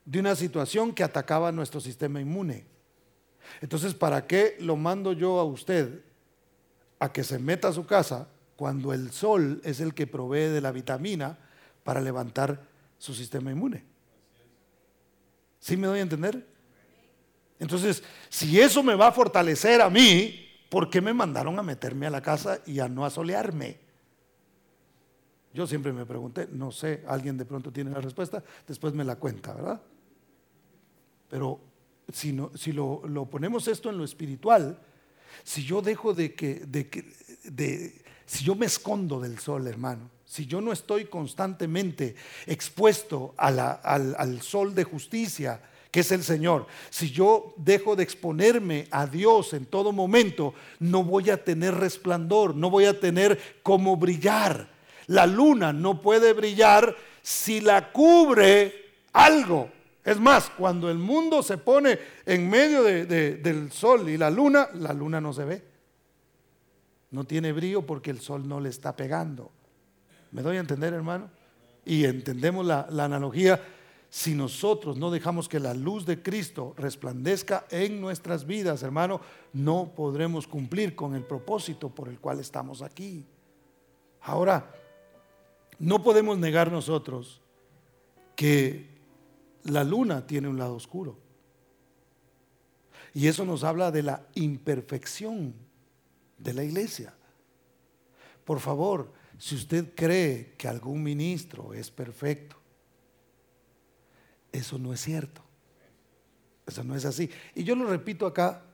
de una situación que atacaba nuestro sistema inmune. Entonces, ¿para qué lo mando yo a usted a que se meta a su casa cuando el sol es el que provee de la vitamina para levantar su sistema inmune. ¿Sí me doy a entender? Entonces, si eso me va a fortalecer a mí, ¿por qué me mandaron a meterme a la casa y a no asolearme? Yo siempre me pregunté, no sé, alguien de pronto tiene la respuesta, después me la cuenta, ¿verdad? Pero si, si lo, ponemos esto en lo espiritual, si yo dejo de que, de que de, si yo me escondo del sol, hermano, si yo no estoy constantemente expuesto al, sol de justicia, que es el Señor, si yo dejo de exponerme a Dios en todo momento, no voy a tener resplandor, no voy a tener cómo brillar. La luna no puede brillar si la cubre algo. Es más, cuando el mundo se pone en medio del sol y la luna, la luna no se ve. No tiene brillo porque el sol no le está pegando. ¿Me doy a entender, hermano? Y entendemos la, analogía. Si nosotros no dejamos que la luz de Cristo resplandezca en nuestras vidas, hermano, no podremos cumplir con el propósito por el cual estamos aquí. Ahora, no podemos negar nosotros que la luna tiene un lado oscuro. Y eso nos habla de la imperfección de la iglesia. Por favor, si usted cree que algún ministro es perfecto, eso no es cierto. Eso no es así. Y yo lo repito acá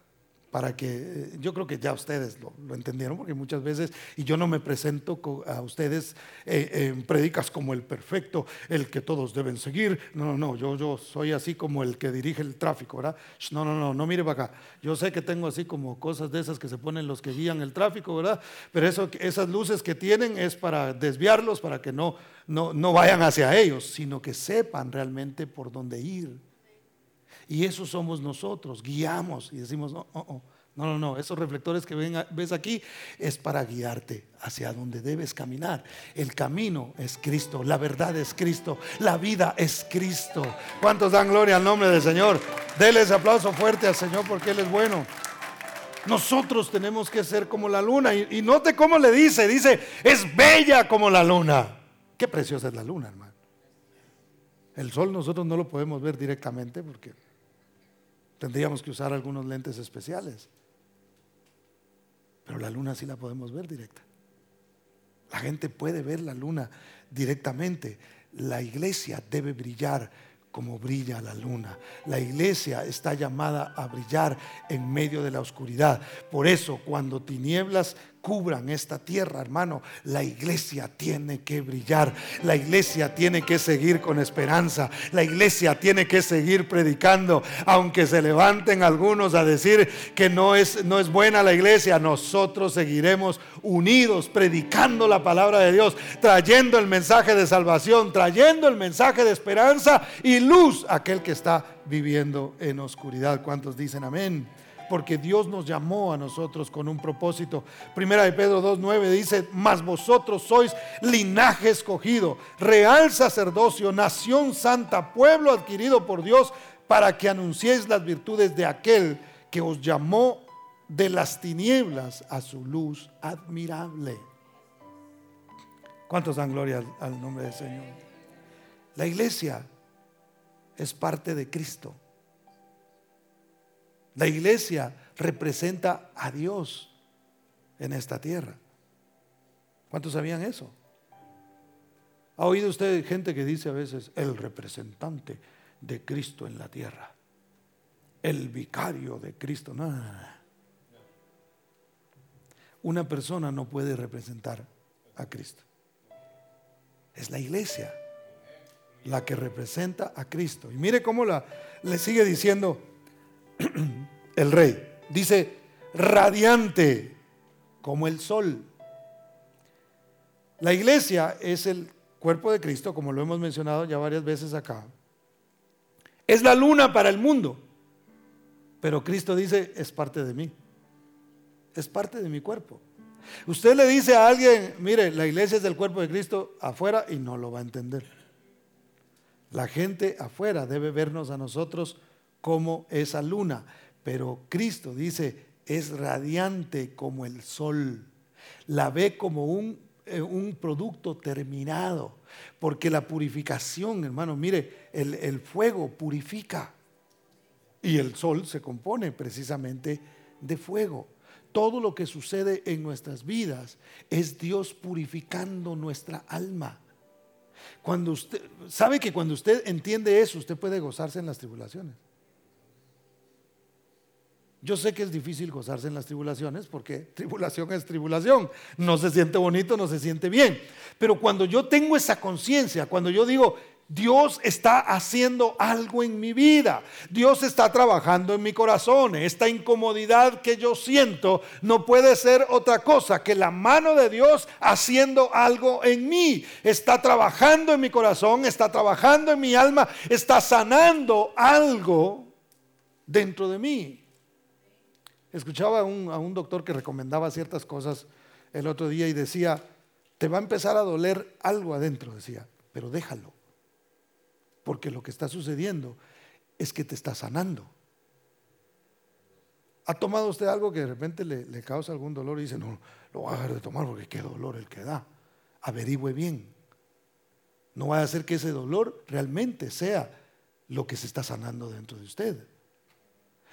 para que eh, yo creo que ya ustedes lo, entendieron, porque muchas veces, y yo no me presento a ustedes eh, en predicas como el perfecto, el que todos deben seguir, no, no, no, yo, yo soy así como el que dirige el tráfico, ¿verdad? No, no, no, no mire para acá, yo sé que tengo así como cosas de esas que se ponen los que guían el tráfico, ¿verdad? Pero eso, esas luces que tienen es para desviarlos, para que no, no, no vayan hacia ellos, sino que sepan realmente por dónde ir. Y eso somos nosotros, guiamos y decimos, no, no, no, no, esos reflectores que ves aquí es para guiarte hacia donde debes caminar. El camino es Cristo, la verdad es Cristo, la vida es Cristo. ¿Cuántos dan gloria al nombre del Señor? Denles aplauso fuerte al Señor porque Él es bueno. Nosotros tenemos que ser como la luna. Y, y note cómo le dice, dice, es bella como la luna. Qué preciosa es la luna, hermano. El sol nosotros no lo podemos ver directamente porque Tendríamos que usar algunos lentes especiales. Pero la luna sí la podemos ver directa. La gente puede ver la luna directamente. La iglesia debe brillar como brilla la luna. La iglesia está llamada a brillar en medio de la oscuridad. Por eso, cuando tinieblas cubran esta tierra, hermano. La iglesia tiene que brillar, la iglesia tiene que seguir con esperanza, la iglesia tiene que seguir predicando, aunque se levanten algunos a decir que no es, no es buena la iglesia, nosotros seguiremos unidos predicando la palabra de Dios, trayendo el mensaje de salvación, trayendo el mensaje de esperanza y luz a aquel que está viviendo en oscuridad. ¿Cuántos dicen amén? Porque Dios nos llamó a nosotros con un propósito. Primera de Pedro 2.9 dice, mas vosotros sois linaje escogido, real sacerdocio, nación santa, pueblo adquirido por Dios, para que anunciéis las virtudes de aquel que os llamó de las tinieblas a su luz admirable. ¿Cuántos dan gloria al, al nombre del Señor? La iglesia es parte de Cristo. La iglesia representa a Dios en esta tierra. ¿Cuántos sabían eso? ¿Ha oído usted gente que dice a veces el representante de Cristo en la tierra? El vicario de Cristo. No, Una persona no puede representar a Cristo. Es la iglesia la que representa a Cristo. Y mire cómo la, le sigue diciendo el rey. Dice, radiante como el sol. La iglesia es el cuerpo de Cristo, como lo hemos mencionado ya varias veces acá. Es la luna para el mundo. Pero Cristo dice, es parte de mí. Es parte de mi cuerpo. Usted le dice a alguien, mire, la iglesia es el cuerpo de Cristo afuera y no lo va a entender. La gente afuera debe vernos a nosotros como esa luna. Pero Cristo dice, es radiante como el sol. La ve como un, eh, un producto terminado. Porque la purificación, hermano, mire, el, el fuego purifica. Y el sol se compone precisamente de fuego. Todo lo que sucede en nuestras vidas es Dios purificando nuestra alma. Cuando usted sabe que cuando usted entiende eso, usted puede gozarse en las tribulaciones. Yo sé que es difícil gozarse en las tribulaciones porque tribulación es tribulación. No se siente bonito, no se siente bien. Pero cuando yo tengo esa conciencia, cuando yo digo, Dios está haciendo algo en mi vida. Dios está trabajando en mi corazón. Esta incomodidad que yo siento no puede ser otra cosa que la mano de Dios haciendo algo en mí. Está trabajando en mi corazón, está trabajando en mi alma, está sanando algo dentro de mí. Escuchaba a un, doctor que recomendaba ciertas cosas el otro día y decía, te va a empezar a doler algo adentro, decía, pero déjalo, porque lo que está sucediendo es que te está sanando. ¿Ha tomado usted algo que de repente le, le, causa algún dolor y dice, no, lo voy a dejar de tomar porque qué dolor el que da? Averigüe bien. No va a hacer que ese dolor realmente sea lo que se está sanando dentro de usted.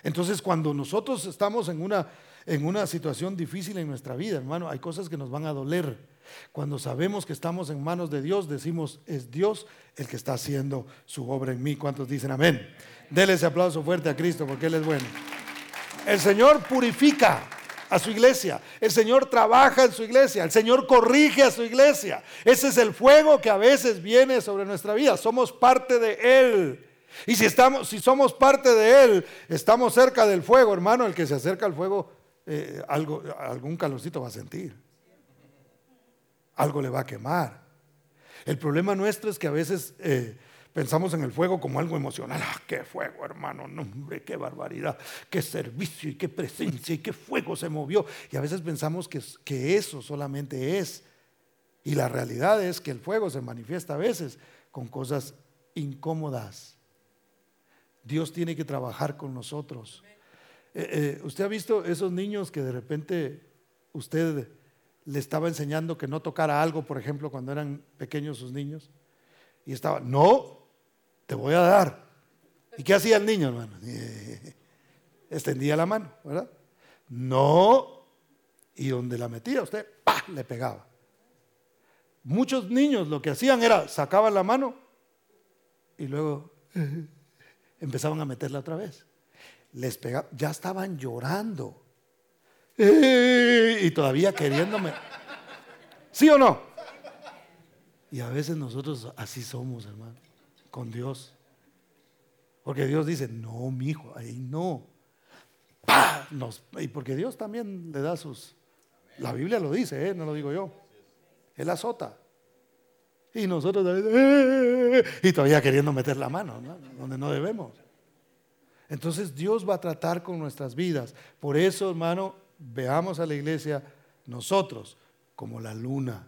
Entonces, cuando nosotros estamos en una, en una situación difícil en nuestra vida, hermano, hay cosas que nos van a doler. Cuando sabemos que estamos en manos de Dios, decimos, es Dios el que está haciendo su obra en mí. ¿Cuántos dicen amén? Dele ese aplauso fuerte a Cristo porque Él es bueno. El Señor purifica a su iglesia. El Señor trabaja en su iglesia. El Señor corrige a su iglesia. Ese es el fuego que a veces viene sobre nuestra vida. Somos parte de Él. Y si, estamos, si somos parte de Él, estamos cerca del fuego, hermano, el que se acerca al fuego, eh, algo, algún calorcito va a sentir. Algo le va a quemar. El problema nuestro es que a veces eh, pensamos en el fuego como algo emocional. ¡Ah, qué fuego, hermano! No, hombre, qué barbaridad, qué servicio y qué presencia y qué fuego se movió. Y a veces pensamos que, que eso solamente es. Y la realidad es que el fuego se manifiesta a veces con cosas incómodas Dios tiene que trabajar con nosotros. Eh, eh, ¿Usted ha visto esos niños que de repente usted le estaba enseñando que no tocara algo, por ejemplo, cuando eran pequeños sus niños? Y estaba, no, te voy a dar. ¿Y qué hacía el niño, hermano? Extendía la mano, ¿verdad? No. Y donde la metía usted, ¡pah! le pegaba. Muchos niños lo que hacían era sacaban la mano y luego empezaban a meterla otra vez. Les pegaba, ya estaban llorando. y todavía queriéndome. ¿Sí o no? Y a veces nosotros así somos, hermano, con Dios. Porque Dios dice, no, mi hijo, ahí no. Y porque Dios también le da sus... La Biblia lo dice, ¿eh? no lo digo yo. Él azota. Y nosotros, eh", y todavía queriendo meter la mano, donde no debemos. Entonces Dios va a tratar con nuestras vidas. Por eso, hermano, veamos a la iglesia nosotros como la luna,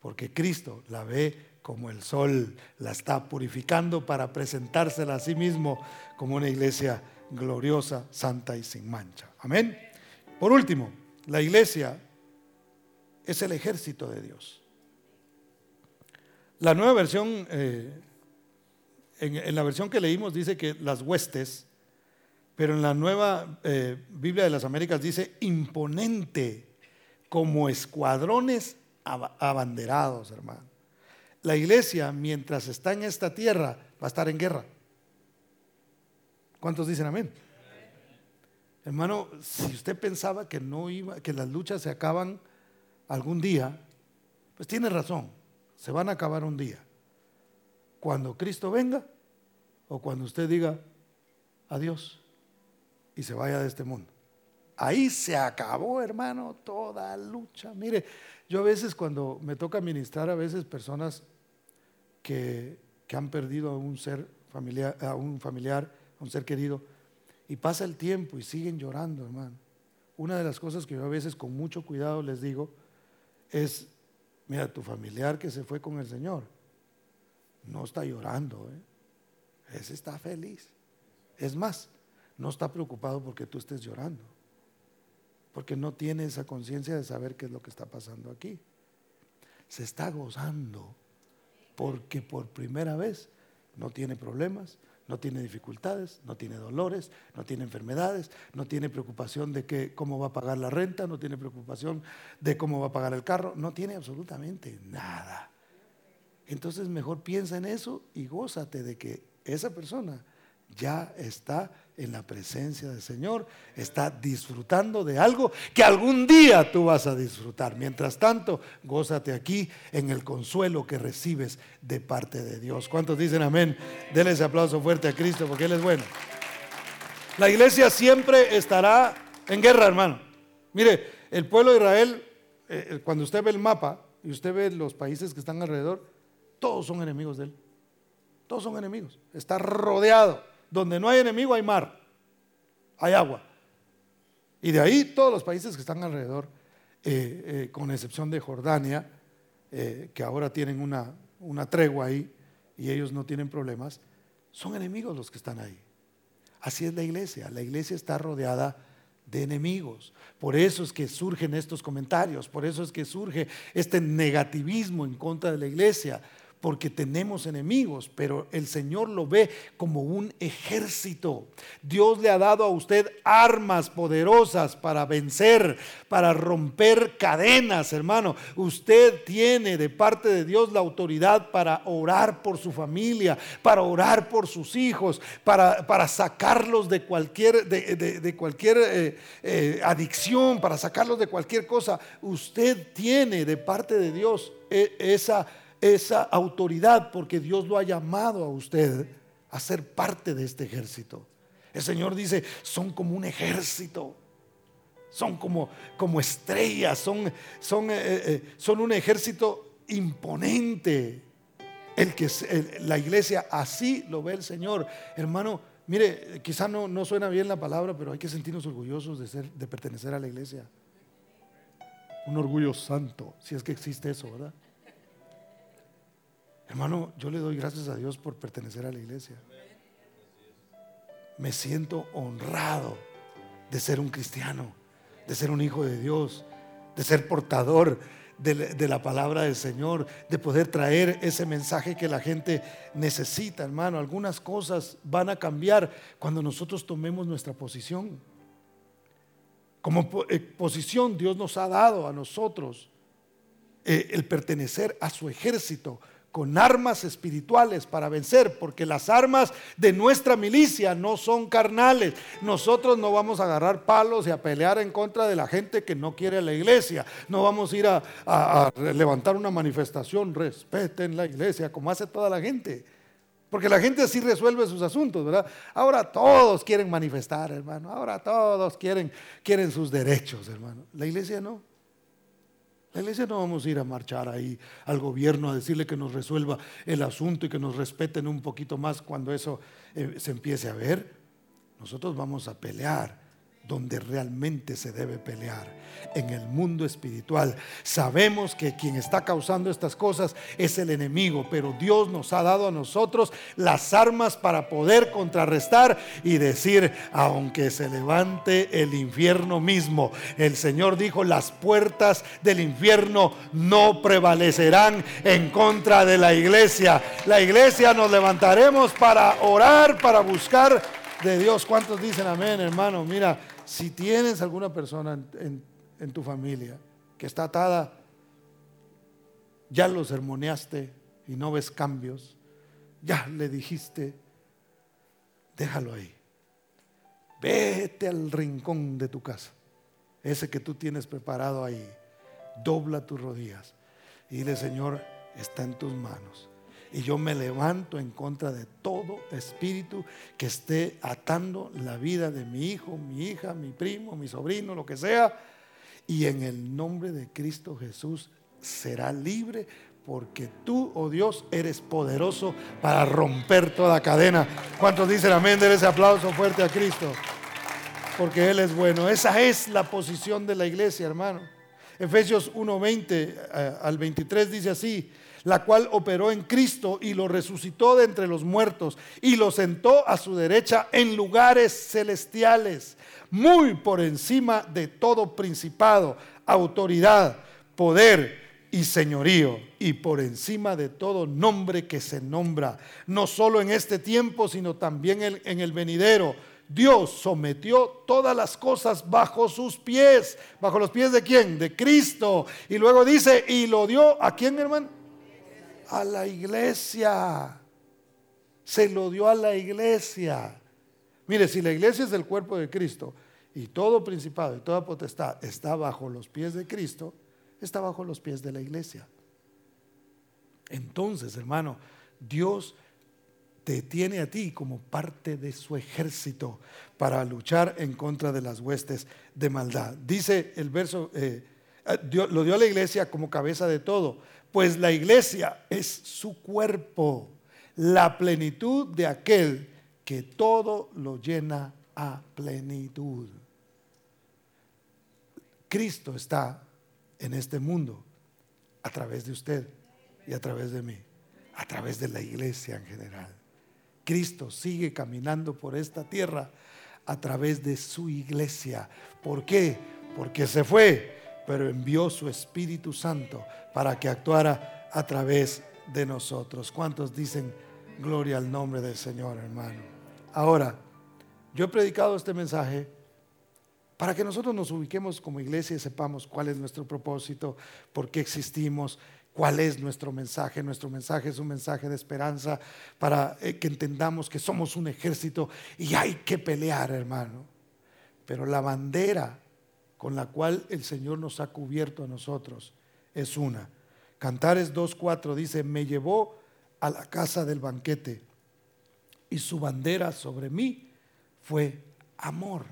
porque Cristo la ve como el sol, la está purificando para presentársela a sí mismo como una iglesia gloriosa, santa y sin mancha. Amén. Por último, la iglesia es el ejército de Dios. La nueva versión, eh, en, la versión que leímos dice que las huestes, pero en la nueva eh, Biblia de las Américas dice imponente, como escuadrones abanderados, hermano. La iglesia, mientras está en esta tierra, va a estar en guerra. ¿Cuántos dicen amén? Hermano, si usted pensaba que no iba, que las luchas se acaban algún día, pues tiene razón, se van a acabar un día. Cuando Cristo venga o cuando usted diga adiós y se vaya de este mundo. Ahí se acabó, hermano, toda lucha. Mire, yo a veces cuando me toca ministrar a veces personas que, que han perdido a un ser familiar, a un familiar, a un ser querido, y pasa el tiempo y siguen llorando, hermano. Una de las cosas que yo a veces con mucho cuidado les digo es, mira, tu familiar que se fue con el Señor no está llorando, ¿eh? ese está feliz. Es más, no está preocupado porque tú estés llorando, porque no tiene esa conciencia de saber qué es lo que está pasando aquí. Se está gozando porque por primera vez no tiene problemas, no tiene dificultades, no tiene dolores, no tiene enfermedades, no tiene preocupación de que, cómo va a pagar la renta, no tiene preocupación de cómo va a pagar el carro, no tiene absolutamente nada. Entonces mejor piensa en eso y gózate de que esa persona ya está en la presencia del Señor, está disfrutando de algo que algún día tú vas a disfrutar. Mientras tanto, gózate aquí en el consuelo que recibes de parte de Dios. ¿Cuántos dicen amén? Denle ese aplauso fuerte a Cristo porque Él es bueno. La iglesia siempre estará en guerra, hermano. Mire, el pueblo de Israel, eh, eh, cuando usted ve el mapa y usted ve los países que están alrededor, todos son enemigos de él. Todos son enemigos. Está rodeado donde no hay enemigo hay mar, hay agua. Y de ahí todos los países que están alrededor, eh, eh, con excepción de Jordania, eh, que ahora tienen una, una tregua ahí y ellos no tienen problemas, son enemigos los que están ahí. Así es la iglesia. La iglesia está rodeada de enemigos. Por eso es que surgen estos comentarios, por eso es que surge este negativismo en contra de la iglesia, porque tenemos enemigos, pero el Señor lo ve como un ejército. Dios le ha dado a usted armas poderosas para vencer, para romper cadenas, hermano. Usted tiene de parte de Dios la autoridad para orar por su familia, para orar por sus hijos, para, para sacarlos de cualquier, de, cualquier eh, eh, adicción, para sacarlos de cualquier cosa. Usted tiene de parte de Dios eh, esa esa autoridad porque Dios lo ha llamado a usted a ser parte de este ejército. El Señor dice, son como un ejército, son como, como estrellas, son, son, eh, eh, eh, son un ejército imponente. El que la iglesia así lo ve el Señor. Hermano, mire, quizá no, no suena bien la palabra, pero hay que sentirnos orgullosos de, ser, de pertenecer a la iglesia. Un orgullo santo, si es que existe eso, ¿verdad? Hermano, yo le doy gracias a Dios por pertenecer a la iglesia. Me siento honrado de ser un cristiano, de ser un hijo de Dios, de ser portador de, la palabra del Señor, de poder traer ese mensaje que la gente necesita, hermano. Algunas cosas van a cambiar cuando nosotros tomemos nuestra posición. Como eh, posición Dios nos ha dado a nosotros eh, el pertenecer a su ejército con armas espirituales para vencer, porque las armas de nuestra milicia no son carnales. Nosotros no vamos a agarrar palos y a pelear en contra de la gente que no quiere la iglesia. No vamos a ir a, a levantar una manifestación, respeten la iglesia, como hace toda la gente. Porque la gente así resuelve sus asuntos, ¿verdad? Ahora todos quieren manifestar, hermano. Ahora todos quieren, quieren sus derechos, hermano. La iglesia no. La iglesia no vamos a ir a marchar ahí al gobierno a decirle que nos resuelva el asunto y que nos respeten un poquito más cuando eso eh, se empiece a ver. Nosotros vamos a pelear donde realmente se debe pelear, en el mundo espiritual. Sabemos que quien está causando estas cosas es el enemigo, pero Dios nos ha dado a nosotros las armas para poder contrarrestar y decir, aunque se levante el infierno mismo, el Señor dijo, las puertas del infierno no prevalecerán en contra de la iglesia. La iglesia nos levantaremos para orar, para buscar de Dios. ¿Cuántos dicen amén, hermano? Mira, si tienes alguna persona en, tu familia que está atada, ya lo sermoneaste y no ves cambios, ya le dijiste, déjalo ahí. Vete al rincón de tu casa, ese que tú tienes preparado ahí. Dobla tus rodillas y dile, Señor, está en tus manos. Y yo me levanto en contra de todo espíritu que esté atando la vida de mi hijo, mi hija, mi primo, mi sobrino, lo que sea. Y en el nombre de Cristo Jesús será libre porque tú, oh Dios, eres poderoso para romper toda cadena. ¿Cuántos dicen amén? Den ese aplauso fuerte a Cristo. Porque Él es bueno. Esa es la posición de la iglesia, hermano. Efesios 1:20 eh, al 23 dice así la cual operó en Cristo y lo resucitó de entre los muertos y lo sentó a su derecha en lugares celestiales, muy por encima de todo principado, autoridad, poder y señorío, y por encima de todo nombre que se nombra, no solo en este tiempo, sino también en el venidero. Dios sometió todas las cosas bajo sus pies. ¿Bajo los pies de quién? De Cristo. Y luego dice, y lo dio a quién, hermano? A la iglesia. Se lo dio a la iglesia. Mire, si la iglesia es el cuerpo de Cristo y todo principado y toda potestad está bajo los pies de Cristo, está bajo los pies de la iglesia. Entonces, hermano, Dios te tiene a ti como parte de su ejército para luchar en contra de las huestes de maldad. Dice el verso, eh, eh, lo dio a la iglesia como cabeza de todo pues la iglesia es su cuerpo, la plenitud de aquel que todo lo llena a plenitud. Cristo está en este mundo a través de usted y a través de mí, a través de la iglesia en general. Cristo sigue caminando por esta tierra a través de su iglesia. ¿Por qué? Porque se fue, pero envió su Espíritu Santo para que actuara a través de nosotros. ¿Cuántos dicen gloria al nombre del Señor, hermano? Ahora, yo he predicado este mensaje para que nosotros nos ubiquemos como iglesia y sepamos cuál es nuestro propósito, por qué existimos, cuál es nuestro mensaje. Nuestro mensaje es un mensaje de esperanza para eh, que entendamos que somos un ejército y hay que pelear, hermano. Pero la bandera con la cual el Señor nos ha cubierto a nosotros es una. Cantares 2.4 dice, me llevó a la casa del banquete y su bandera sobre mí fue amor.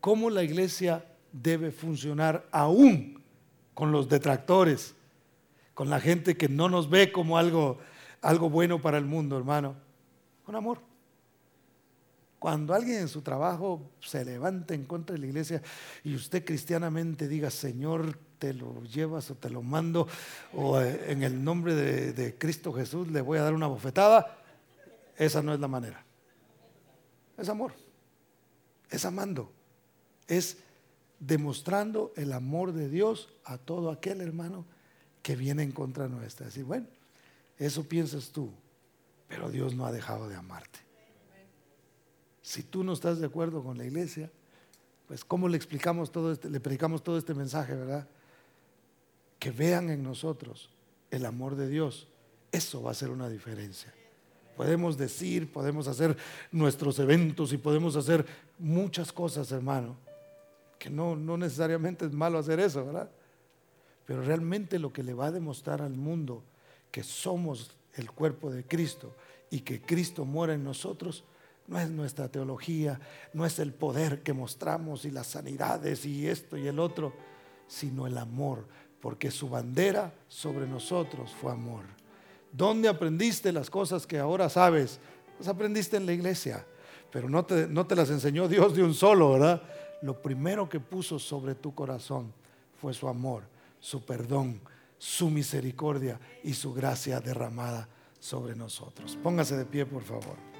¿Cómo la iglesia debe funcionar aún con los detractores, con la gente que no nos ve como algo, algo bueno para el mundo, hermano? Con amor. Cuando alguien en su trabajo se levanta en contra de la iglesia y usted cristianamente diga, Señor, te lo llevas o te lo mando, o eh, en el nombre de, Cristo Jesús le voy a dar una bofetada, esa no es la manera. Es amor, es amando, es demostrando el amor de Dios a todo aquel hermano que viene en contra nuestra. Decir, bueno, eso piensas tú, pero Dios no ha dejado de amarte. Si tú no estás de acuerdo con la iglesia, pues ¿cómo le explicamos todo este, le predicamos todo este mensaje, verdad? Que vean en nosotros el amor de Dios, eso va a ser una diferencia. Podemos decir, podemos hacer nuestros eventos y podemos hacer muchas cosas, hermano, que no, no necesariamente es malo hacer eso, ¿verdad? Pero realmente lo que le va a demostrar al mundo que somos el cuerpo de Cristo y que Cristo muere en nosotros, no es nuestra teología, no es el poder que mostramos y las sanidades y esto y el otro, sino el amor, porque su bandera sobre nosotros fue amor. ¿Dónde aprendiste las cosas que ahora sabes? Las aprendiste en la iglesia, pero no te, no te las enseñó Dios de un solo, ¿verdad? Lo primero que puso sobre tu corazón fue su amor, su perdón, su misericordia y su gracia derramada sobre nosotros. Póngase de pie, por favor.